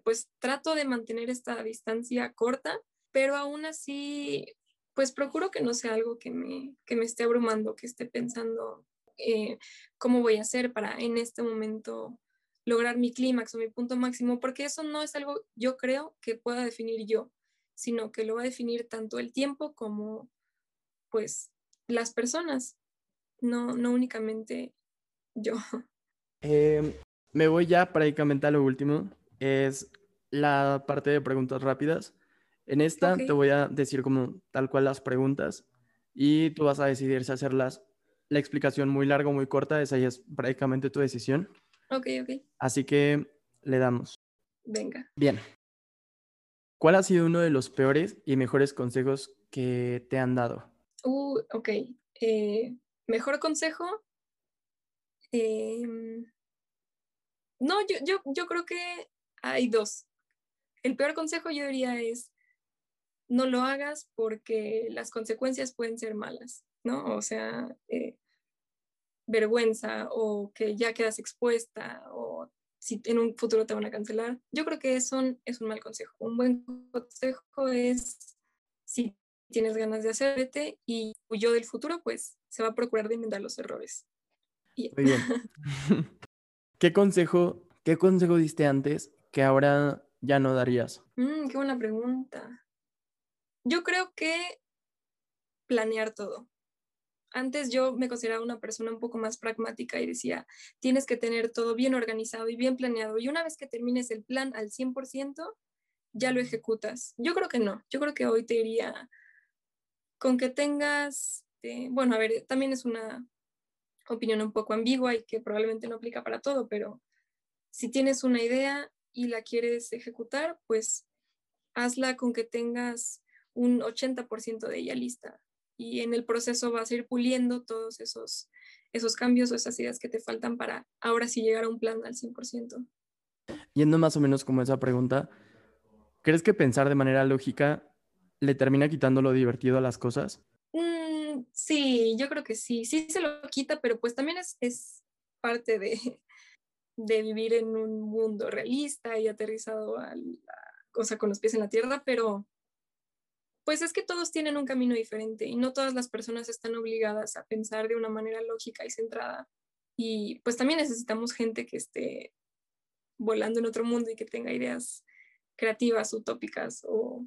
pues trato de mantener esta distancia corta, pero aún así, pues procuro que no sea algo que me, que me esté abrumando, que esté pensando eh, cómo voy a hacer para en este momento lograr mi clímax o mi punto máximo, porque eso no es algo, yo creo, que pueda definir yo, sino que lo va a definir tanto el tiempo como, pues, las personas, no, no únicamente yo. Em, me voy ya prácticamente a lo último, es la parte de preguntas rápidas. En esta te voy a decir como tal cual las preguntas y tú vas a decidir si hacerlas la explicación muy larga o muy corta, esa ya es prácticamente tu decisión. Ok, ok. Así que le damos. Venga. Bien. ¿Cuál ha sido uno de los peores y mejores consejos que te han dado? Uh, ok. Eh, mejor consejo. Em, no, yo, yo, yo creo que hay dos. El peor consejo yo diría es no lo hagas porque las consecuencias pueden ser malas, ¿no? O sea, eh, vergüenza o que ya quedas expuesta o si en un futuro te van a cancelar. Yo creo que eso es un mal consejo. Un buen consejo es si tienes ganas de hacerte y yo del futuro, pues se va a procurar de inventar los errores. Muy bien. ¿Qué consejo, qué consejo diste antes que ahora ya no darías? Mm, qué buena pregunta. Yo creo que planear todo. Antes yo me consideraba una persona un poco más pragmática y decía, tienes que tener todo bien organizado y bien planeado. Y una vez que termines el plan al 100%, ya lo ejecutas. Yo creo que no. Yo creo que hoy te diría, con que tengas, eh, bueno, a ver, también es una opinión un poco ambigua y que probablemente no aplica para todo, pero si tienes una idea y la quieres ejecutar, pues hazla con que tengas un 80% de ella lista y en el proceso vas a ir puliendo todos esos, esos cambios o esas ideas que te faltan para ahora sí llegar a un plan al 100%. Yendo más o menos como esa pregunta, ¿crees que pensar de manera lógica le termina quitando lo divertido a las cosas? Mm, sí, yo creo que sí, sí se lo quita, pero pues también es, es parte de, de vivir en un mundo realista y aterrizado a la cosa con los pies en la tierra, pero pues es que todos tienen un camino diferente y no todas las personas están obligadas a pensar de una manera lógica y centrada. Y pues también necesitamos gente que esté volando en otro mundo y que tenga ideas creativas, utópicas o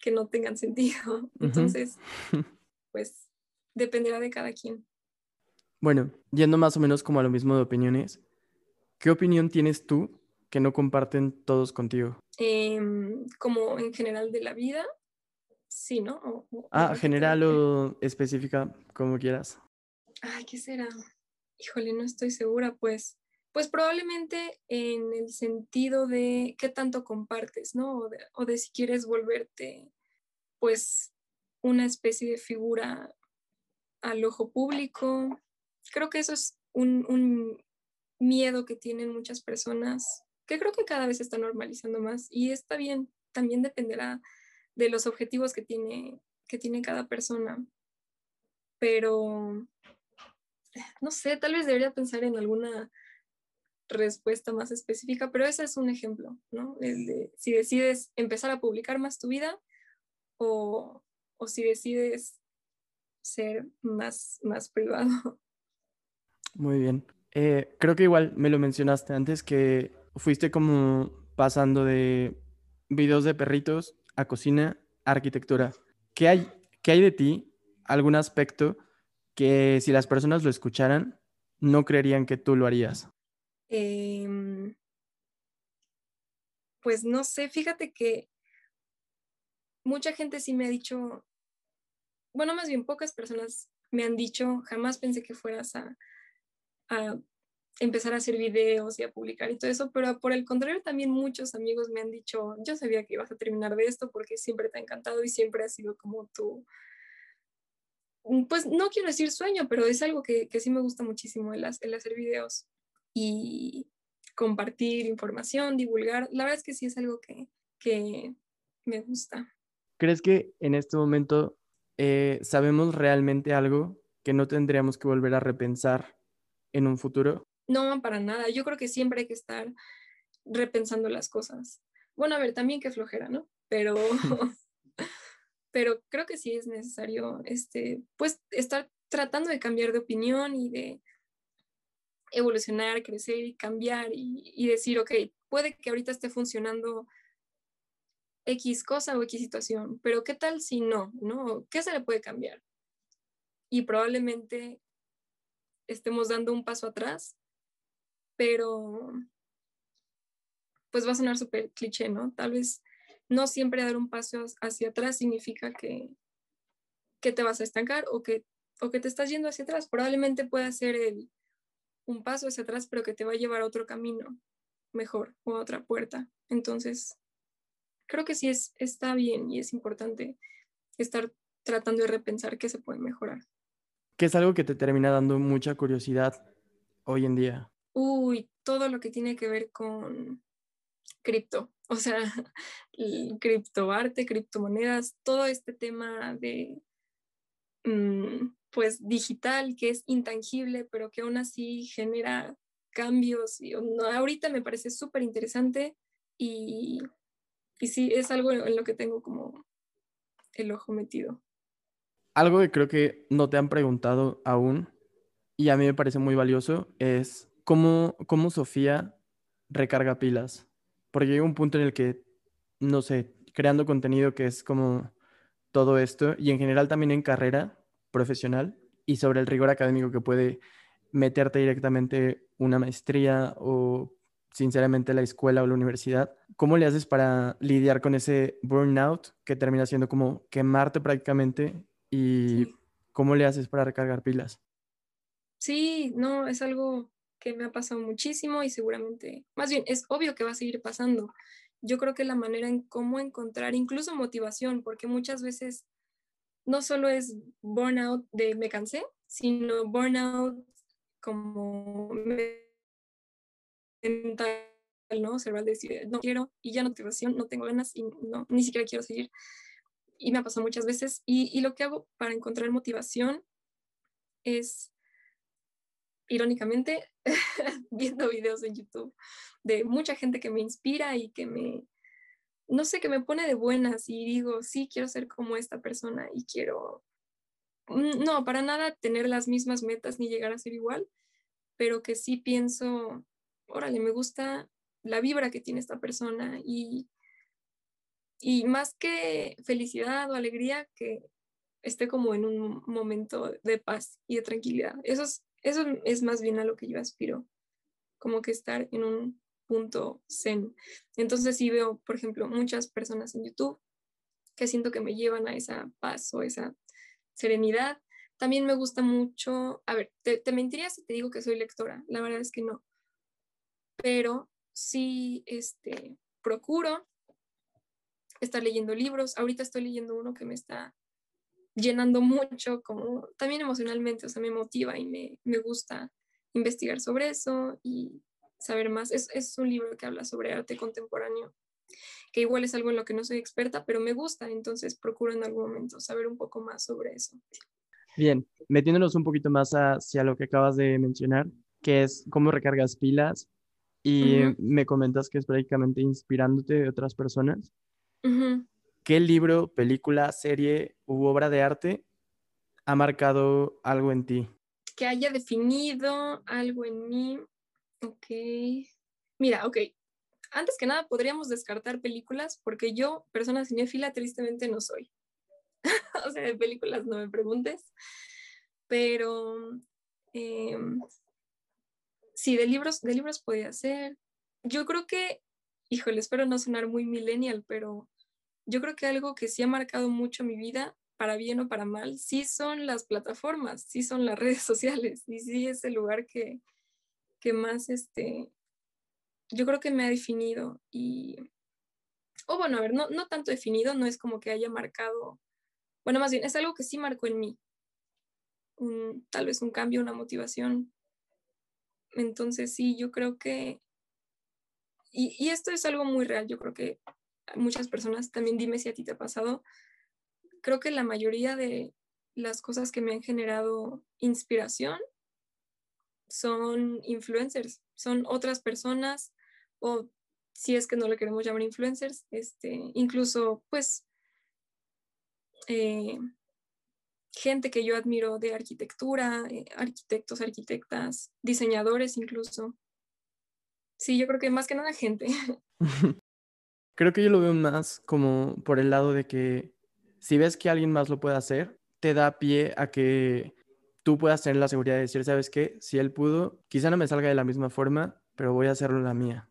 que no tengan sentido. Entonces, pues dependerá de cada quien. Bueno, yendo más o menos como a lo mismo de opiniones, ¿qué opinión tienes tú que no comparten todos contigo? Em, como en general de la vida Sí, ¿no? ah, general o específica, como quieras. Ay, ¿qué será? Híjole, no estoy segura, pues. Pues probablemente en el sentido de qué tanto compartes, ¿no? O de, si quieres volverte, pues, una especie de figura al ojo público. Creo que eso es un, miedo que tienen muchas personas, que creo que cada vez está normalizando más y está bien, también dependerá de los objetivos que tiene, que tiene cada persona. Pero, no sé, tal vez debería pensar en alguna respuesta más específica, pero ese es un ejemplo, ¿no? El de si decides empezar a publicar más tu vida o, o si decides ser más, más privado. Muy bien. Eh, creo que igual me lo mencionaste antes que fuiste como pasando de videos de perritos a cocina, arquitectura. ¿Qué hay, qué hay de ti? ¿Algún aspecto que si las personas lo escucharan, no creerían que tú lo harías? Em, pues no sé, fíjate que mucha gente sí me ha dicho, bueno, más bien pocas personas me han dicho, jamás pensé que fueras a, empezar a hacer videos y a publicar y todo eso, pero por el contrario también muchos amigos me han dicho, yo sabía que ibas a terminar de esto porque siempre te ha encantado y siempre ha sido como tu, mm, pues no quiero decir sueño, pero es algo que, sí me gusta muchísimo el hacer videos. Y compartir información, divulgar. La verdad es que sí es algo que, que me gusta. ¿Crees que en este momento eh, sabemos realmente algo que no tendríamos que volver a repensar en un futuro? No, para nada. Yo creo que siempre hay que estar repensando las cosas. Bueno, a ver, también que flojera, ¿no? Pero, pero creo que sí es necesario, este, pues, estar tratando de cambiar de opinión y de evolucionar, crecer y cambiar y, decir, ok, puede que ahorita esté funcionando X cosa o X situación, pero ¿qué tal si no? ¿No? ¿Qué se le puede cambiar? Y probablemente estemos dando un paso atrás, pero pues va a sonar súper cliché, ¿no? Tal vez no siempre dar un paso hacia atrás significa que, que te vas a estancar o que, o que te estás yendo hacia atrás. Probablemente pueda ser el, un paso hacia atrás, pero que te va a llevar a otro camino mejor o a otra puerta. Entonces, creo que sí es, está bien y es importante estar tratando de repensar qué se puede mejorar. ¿Qué es algo que te termina dando mucha curiosidad hoy en día? Uy, todo lo que tiene que ver con cripto, o sea, criptoarte, criptomonedas, todo este tema de, mm, pues, digital, que es intangible, pero que aún así genera cambios. Y, ahorita me parece súper interesante y y sí, es algo en lo que tengo como el ojo metido. Algo que creo que no te han preguntado aún y a mí me parece muy valioso es cómo, cómo Sofía recarga pilas. Porque llega un punto en el que, no sé, creando contenido que es como todo esto y en general también en carrera profesional y sobre el rigor académico que puede meterte directamente una maestría o sinceramente la escuela o la universidad. ¿Cómo le haces para lidiar con ese burnout que termina siendo como quemarte prácticamente y cómo le haces para recargar pilas? Sí, no, es algo que me ha pasado muchísimo y seguramente, más bien, es obvio que va a seguir pasando. Yo creo que la manera en cómo encontrar incluso motivación, porque muchas veces no solo es burnout de me cansé, sino burnout como mental, ¿no? Cerebral decir, no quiero y ya no tengo no tengo ganas y no, ni siquiera quiero seguir. Y me ha pasado muchas veces. Y, y lo que hago para encontrar motivación es, irónicamente, viendo videos en YouTube de mucha gente que me inspira y que me, no sé, que me pone de buenas y digo, sí, quiero ser como esta persona y quiero, mm, no, para nada tener las mismas metas ni llegar a ser igual, pero que sí pienso, órale, me gusta la vibra que tiene esta persona y, y más que felicidad o alegría, que esté como en un momento de paz y de tranquilidad. Eso es, eso es más bien a lo que yo aspiro, como que estar en un punto zen. Entonces sí veo, por ejemplo, muchas personas en YouTube que siento que me llevan a esa paz o esa serenidad. También me gusta mucho, a ver, te, te mentiría si te digo que soy lectora, la verdad es que no, pero sí este, procuro estar leyendo libros. Ahorita estoy leyendo uno que me está llenando mucho, como también emocionalmente, o sea, me motiva y me, me gusta investigar sobre eso y saber más. Es, es, un libro que habla sobre arte contemporáneo, que igual es algo en lo que no soy experta, pero me gusta, entonces procuro en algún momento saber un poco más sobre eso. Bien, metiéndonos un poquito más hacia lo que acabas de mencionar, que es cómo recargas pilas y me comentas que es prácticamente inspirándote de otras personas. ¿Qué libro, película, serie u obra de arte ha marcado algo en ti? Que haya definido algo en mí. Ok. Mira, ok. Antes que nada, podríamos descartar películas porque yo, persona cinéfila, tristemente no soy. o sea, de películas no me preguntes. Pero em, sí, de libros, de libros podía ser. Yo creo que, híjole, espero no sonar muy millennial, pero yo creo que algo que sí ha marcado mucho mi vida, para bien o para mal, sí son las plataformas, sí son las redes sociales y sí es el lugar que, que más, este, yo creo que me ha definido y, o bueno, a ver, no, no tanto definido, no es como que haya marcado, bueno, más bien, es algo que sí marcó en mí, un, tal vez un cambio, una motivación, entonces sí, yo creo que y, y esto es algo muy real, yo creo que muchas personas, también dime si a ti te ha pasado, creo que la mayoría de las cosas que me han generado inspiración son influencers, son otras personas o si es que no le queremos llamar influencers, este, incluso pues eh, gente que yo admiro de arquitectura, eh, arquitectos, arquitectas, diseñadores incluso. Sí, yo creo que más que nada gente. creo que yo lo veo más como por el lado de que si ves que alguien más lo puede hacer, te da pie a que tú puedas tener la seguridad de decir, ¿sabes qué? Si él pudo, quizá no me salga de la misma forma, pero voy a hacerlo la mía.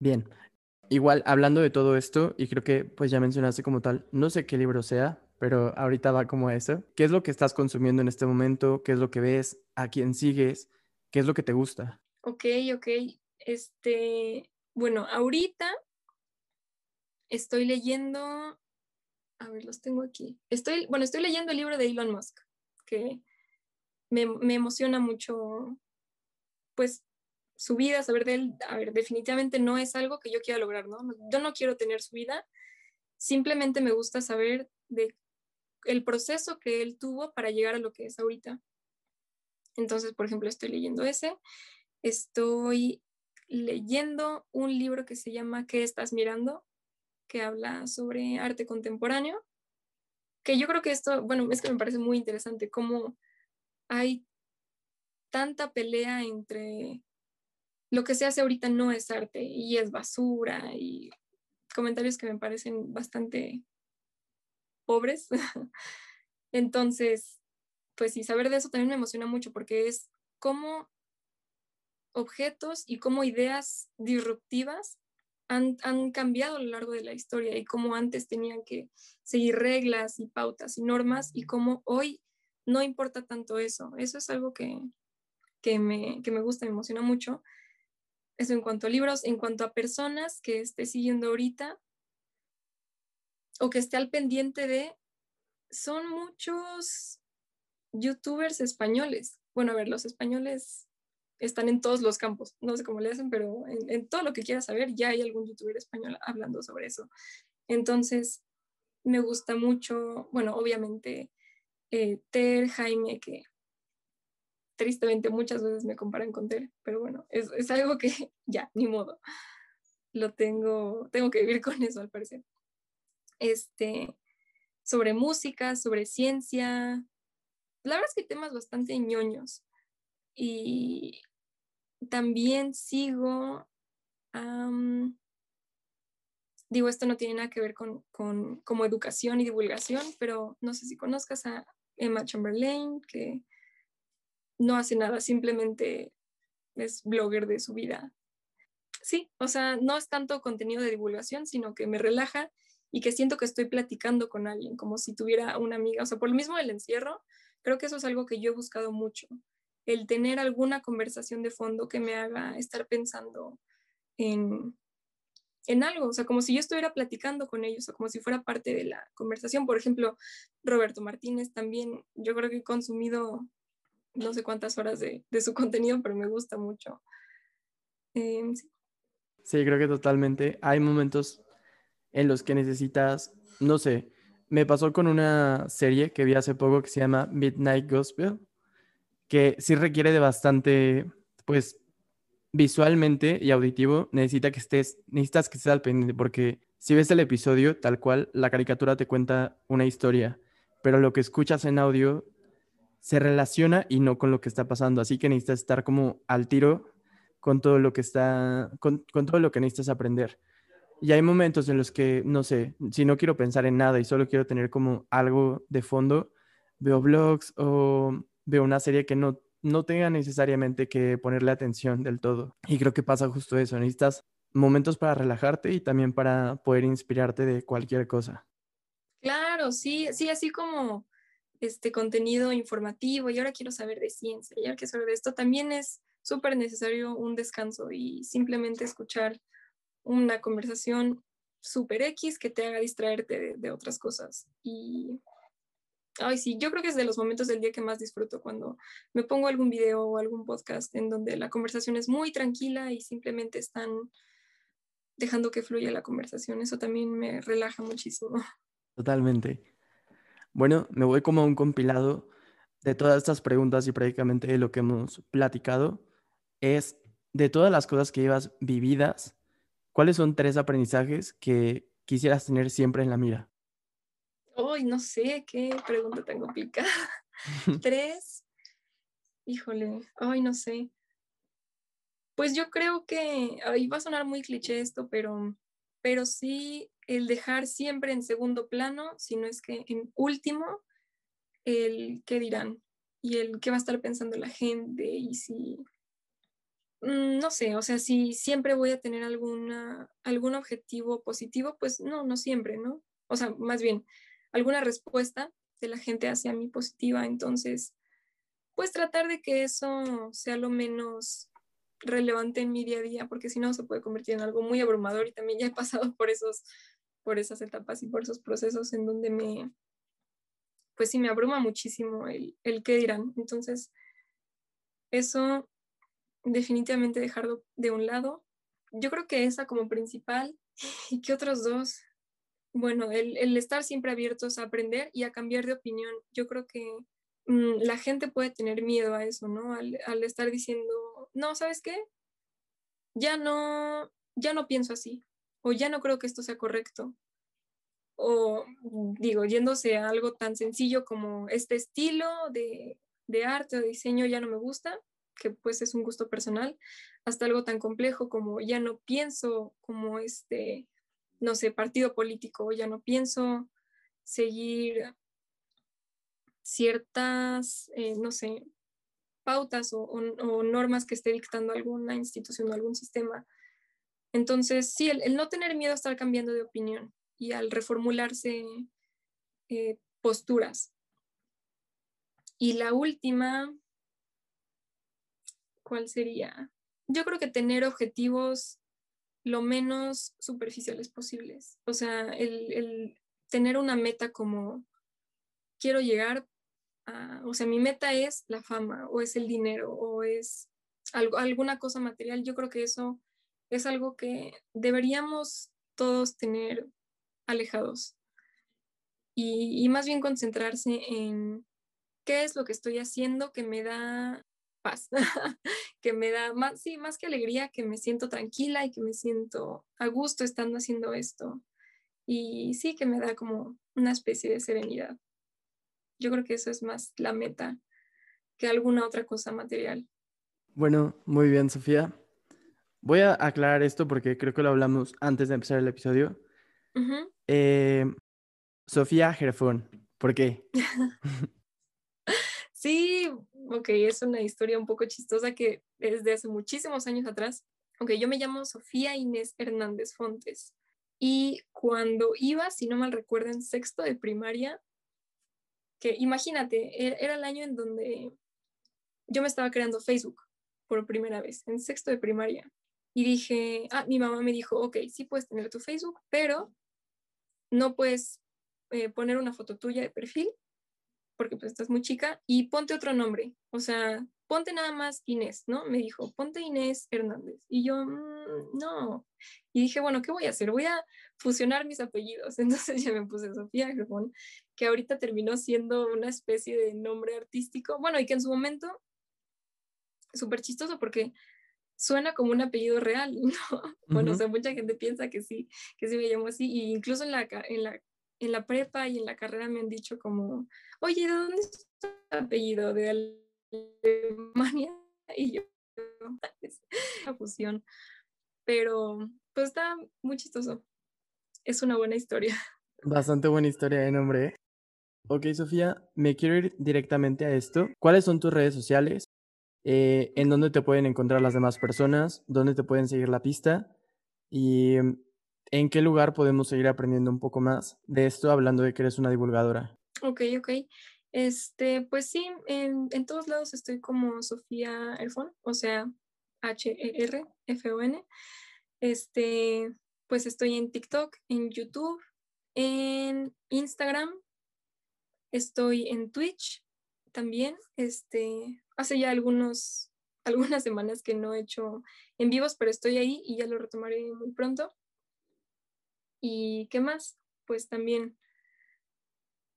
Bien, igual hablando de todo esto, y creo que pues ya mencionaste como tal, no sé qué libro sea, pero ahorita va como eso. ¿Qué es lo que estás consumiendo en este momento? ¿Qué es lo que ves? ¿A quién sigues? ¿Qué es lo que te gusta? Ok, ok. Este, bueno, ahorita estoy leyendo, a ver, los tengo aquí. Estoy, bueno, estoy leyendo el libro de Elon Musk, que me, me emociona mucho, pues su vida, saber de él, a ver, definitivamente no es algo que yo quiera lograr, ¿no? Yo no quiero tener su vida, simplemente me gusta saber de el proceso que él tuvo para llegar a lo que es ahorita. Entonces, por ejemplo, estoy leyendo ese, estoy leyendo un libro que se llama ¿Qué estás mirando? que habla sobre arte contemporáneo, que yo creo que esto, bueno, es que me parece muy interesante cómo hay tanta pelea entre lo que se hace ahorita no es arte y es basura y comentarios que me parecen bastante pobres. Entonces, pues sí, saber de eso también me emociona mucho porque es cómo objetos y cómo ideas disruptivas han, cambiado a lo largo de la historia y cómo antes tenían que seguir reglas y pautas y normas y cómo hoy no importa tanto eso. Eso es algo que, que, me, que me gusta, me emociona mucho. Eso en cuanto a libros, en cuanto a personas que esté siguiendo ahorita o que esté al pendiente de, son muchos youtubers españoles. Bueno, a ver, los españoles están en todos los campos, no sé cómo le hacen, pero en, todo lo que quieras saber ya hay algún youtuber español hablando sobre eso. Entonces, me gusta mucho, bueno, obviamente, eh, Ter, Jaime, que tristemente muchas veces me comparan con Tere, pero bueno, es, es, algo que ya, ni modo. Lo tengo, tengo que vivir con eso al parecer. Este, sobre música, sobre ciencia. La verdad es que temas bastante ñoños. Y también sigo, digo, esto no tiene nada que ver con, con como educación y divulgación, pero no sé si conozcas a Emma Chamberlain, que no hace nada, simplemente es blogger de su vida. Sí, o sea, no es tanto contenido de divulgación, sino que me relaja y que siento que estoy platicando con alguien, como si tuviera una amiga. O sea, por lo mismo del encierro, creo que eso es algo que yo he buscado mucho, el tener alguna conversación de fondo que me haga estar pensando en, en algo, o sea, como si yo estuviera platicando con ellos o como si fuera parte de la conversación. Por ejemplo, Roberto Martínez también, yo creo que he consumido no sé cuántas horas de, su contenido, pero me gusta mucho. Em, sí. creo que totalmente. Hay momentos en los que necesitas, no sé, me pasó con una serie que vi hace poco que se llama Midnight Gospel, que sí requiere de bastante, pues, visualmente y auditivo, necesita que estés, necesitas que estés al pendiente, porque si ves el episodio tal cual, la caricatura te cuenta una historia, pero lo que escuchas en audio se relaciona y no con lo que está pasando. Así que necesitas estar como al tiro con todo lo que está, con, todo lo que necesitas aprender. Y hay momentos en los que, no sé, si no quiero pensar en nada y solo quiero tener como algo de fondo, veo blogs o veo una serie que no, no tenga necesariamente que ponerle atención del todo. Y creo que pasa justo eso, necesitas momentos para relajarte y también para poder inspirarte de cualquier cosa. Claro, sí, sí, así como este contenido informativo y ahora quiero saber de ciencia y ahora quiero saber de esto, también es súper necesario un descanso y simplemente escuchar una conversación súper X que te haga distraerte de, otras cosas. Y Ay, sí, yo creo que es de los momentos del día que más disfruto cuando me pongo algún video o algún podcast en donde la conversación es muy tranquila y simplemente están dejando que fluya la conversación. Eso también me relaja muchísimo. Totalmente. Bueno, me voy como a un compilado de todas estas preguntas y prácticamente de lo que hemos platicado. Es de todas las cosas que llevas vividas, ¿cuáles son tres aprendizajes que quisieras tener siempre en la mira? Ay, no sé, qué pregunta tan complicada. Tres. Híjole, ay, no sé. Pues yo creo que, va a sonar muy cliché esto, pero, pero sí el dejar siempre en segundo plano, si no es que en último, el qué dirán y el qué va a estar pensando la gente y si, mm, no sé, o sea, si siempre voy a tener alguna, algún objetivo positivo, pues no, no siempre, ¿no? O sea, más bien, alguna respuesta de la gente hacia mí positiva. Entonces, pues tratar de que eso sea lo menos relevante en mi día a día, porque si no se puede convertir en algo muy abrumador y también ya he pasado por esos por esas etapas y por esos procesos en donde me pues sí me abruma muchísimo el, el qué dirán. Entonces, eso definitivamente dejarlo de un lado. Yo creo que esa como principal y que otros dos bueno, el, estar siempre abiertos a aprender y a cambiar de opinión. Yo creo que mm, la gente puede tener miedo a eso, ¿no? Al, estar diciendo, no, ¿sabes qué? Ya no, ya no pienso así, o ya no creo que esto sea correcto. O digo, yéndose a algo tan sencillo como este estilo de, de arte o diseño ya no me gusta, que pues es un gusto personal, hasta algo tan complejo como ya no pienso como este no sé, partido político, ya no pienso seguir ciertas, eh, no sé, pautas o, normas que esté dictando alguna institución o algún sistema. Entonces, sí, el, no tener miedo a estar cambiando de opinión y al reformularse eh, posturas. Y la última, ¿cuál sería? Yo creo que tener objetivos lo menos superficiales posibles. O sea, el, tener una meta como quiero llegar a, o sea, mi meta es la fama o es el dinero o es algo, alguna cosa material. Yo creo que eso es algo que deberíamos todos tener alejados y, y más bien concentrarse en qué es lo que estoy haciendo que me da paz, que me da más, sí, más que alegría, que me siento tranquila y que me siento a gusto estando haciendo esto. Y sí, que me da como una especie de serenidad. Yo creo que eso es más la meta que alguna otra cosa material. Bueno, muy bien, Sofía. Voy a aclarar esto porque creo que lo hablamos antes de empezar el episodio. Eh, Sofía Gerfón, ¿por qué? sí, ok, es una historia un poco chistosa que desde hace muchísimos años atrás. Ok, yo me llamo Sofía Inés Hernández Fontes. Y cuando iba, si no mal recuerdo, en sexto de primaria, que imagínate, e-, era el año en donde yo me estaba creando Facebook por primera vez, en sexto de primaria. Y dije, ah, mi mamá me dijo, ok, sí puedes tener tu Facebook, pero no puedes eh, poner una foto tuya de perfil porque pues estás muy chica, y ponte otro nombre, o sea, ponte nada más Inés, ¿no? Me dijo, ponte Inés Hernández. Y yo, mm, no. Y dije, bueno, ¿qué voy a hacer? Voy a fusionar mis apellidos. Entonces ya me puse Sofía Germón, que ahorita terminó siendo una especie de nombre artístico, bueno, y que en su momento, súper chistoso porque suena como un apellido real, ¿no? Bueno, o sea, mucha gente piensa que sí, que sí me llamo así, y incluso en la, en la en la prepa y en la carrera me han dicho como, oye, ¿de dónde es tu apellido? ¿De Alemania? Y yo, es una fusión. Pero pues está muy chistoso. Es una buena historia. Bastante buena historia de nombre. ¿eh? Ok, Sofía, me quiero ir directamente a esto. ¿Cuáles son tus redes sociales? Eh, ¿En dónde te pueden encontrar las demás personas? ¿Dónde te pueden seguir la pista? Y ¿En qué lugar podemos seguir aprendiendo un poco más de esto hablando de que eres una divulgadora? Ok, ok. Este, pues sí, en, todos lados estoy como Sofía Erfon, o sea, H-E-R-F-O-N. Este, pues estoy en TikTok, en YouTube, en Instagram Estoy en Twitch también. Este, hace ya algunos, algunas semanas que no he hecho en vivos, pero estoy ahí y ya lo retomaré muy pronto. ¿Y qué más? Pues también,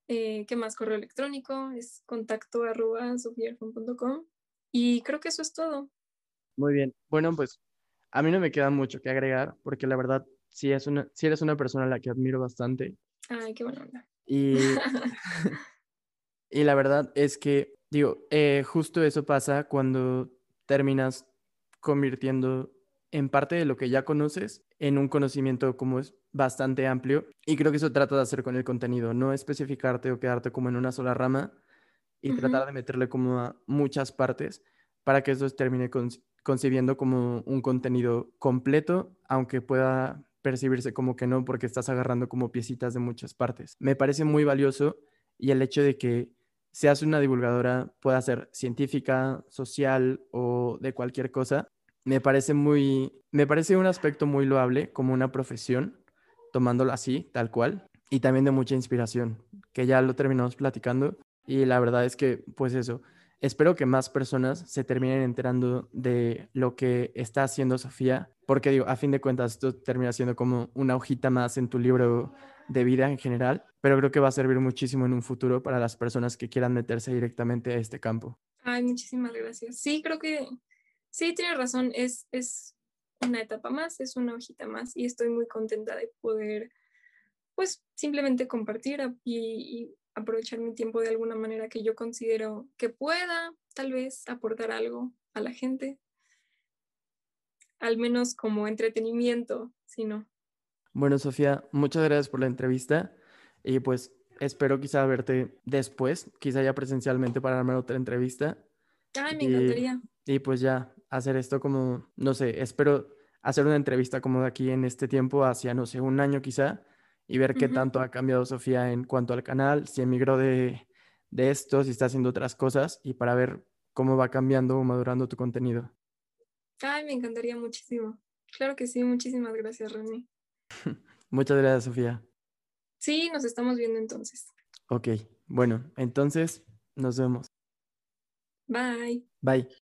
eh, ¿qué más? Correo electrónico, es contacto arroba y creo que eso es todo. Muy bien. Bueno, pues a mí no me queda mucho que agregar porque la verdad sí, es una, sí eres una persona a la que admiro bastante. Ay, qué buena onda. Y, y la verdad es que, digo, eh, justo eso pasa cuando terminas convirtiendo en parte de lo que ya conoces en un conocimiento como es bastante amplio. Y creo que eso trata de hacer con el contenido, no especificarte o quedarte como en una sola rama y tratar de meterle como a muchas partes para que eso termine concibiendo como un contenido completo, aunque pueda percibirse como que no, porque estás agarrando como piecitas de muchas partes. Me parece muy valioso y el hecho de que seas una divulgadora, pueda ser científica, social o de cualquier cosa, me parece muy, me parece un aspecto muy loable como una profesión, tomándolo así, tal cual, y también de mucha inspiración, que ya lo terminamos platicando y la verdad es que, pues eso, espero que más personas se terminen enterando de lo que está haciendo Sofía, porque digo, a fin de cuentas esto termina siendo como una hojita más en tu libro de vida en general, pero creo que va a servir muchísimo en un futuro para las personas que quieran meterse directamente a este campo. Ay, muchísimas gracias. Sí, creo que sí, tienes razón, es, es una etapa más, es una hojita más y estoy muy contenta de poder, pues, simplemente compartir y, y aprovechar mi tiempo de alguna manera que yo considero que pueda tal vez aportar algo a la gente, al menos como entretenimiento, si no. Bueno, Sofía, muchas gracias por la entrevista y pues espero quizá verte después, quizá ya presencialmente para darme otra entrevista. Ay, me encantaría. Y pues ya hacer esto como, no sé, espero hacer una entrevista como de aquí en este tiempo, hacia, no sé, un año quizá, y ver qué tanto ha cambiado Sofía en cuanto al canal, si emigró de, de esto, si está haciendo otras cosas y para ver cómo va cambiando o madurando tu contenido. Ay, me encantaría muchísimo. Claro que sí, muchísimas gracias, René. Muchas gracias, Sofía. Sí, nos estamos viendo entonces. Ok, bueno, entonces nos vemos. Bye. Bye.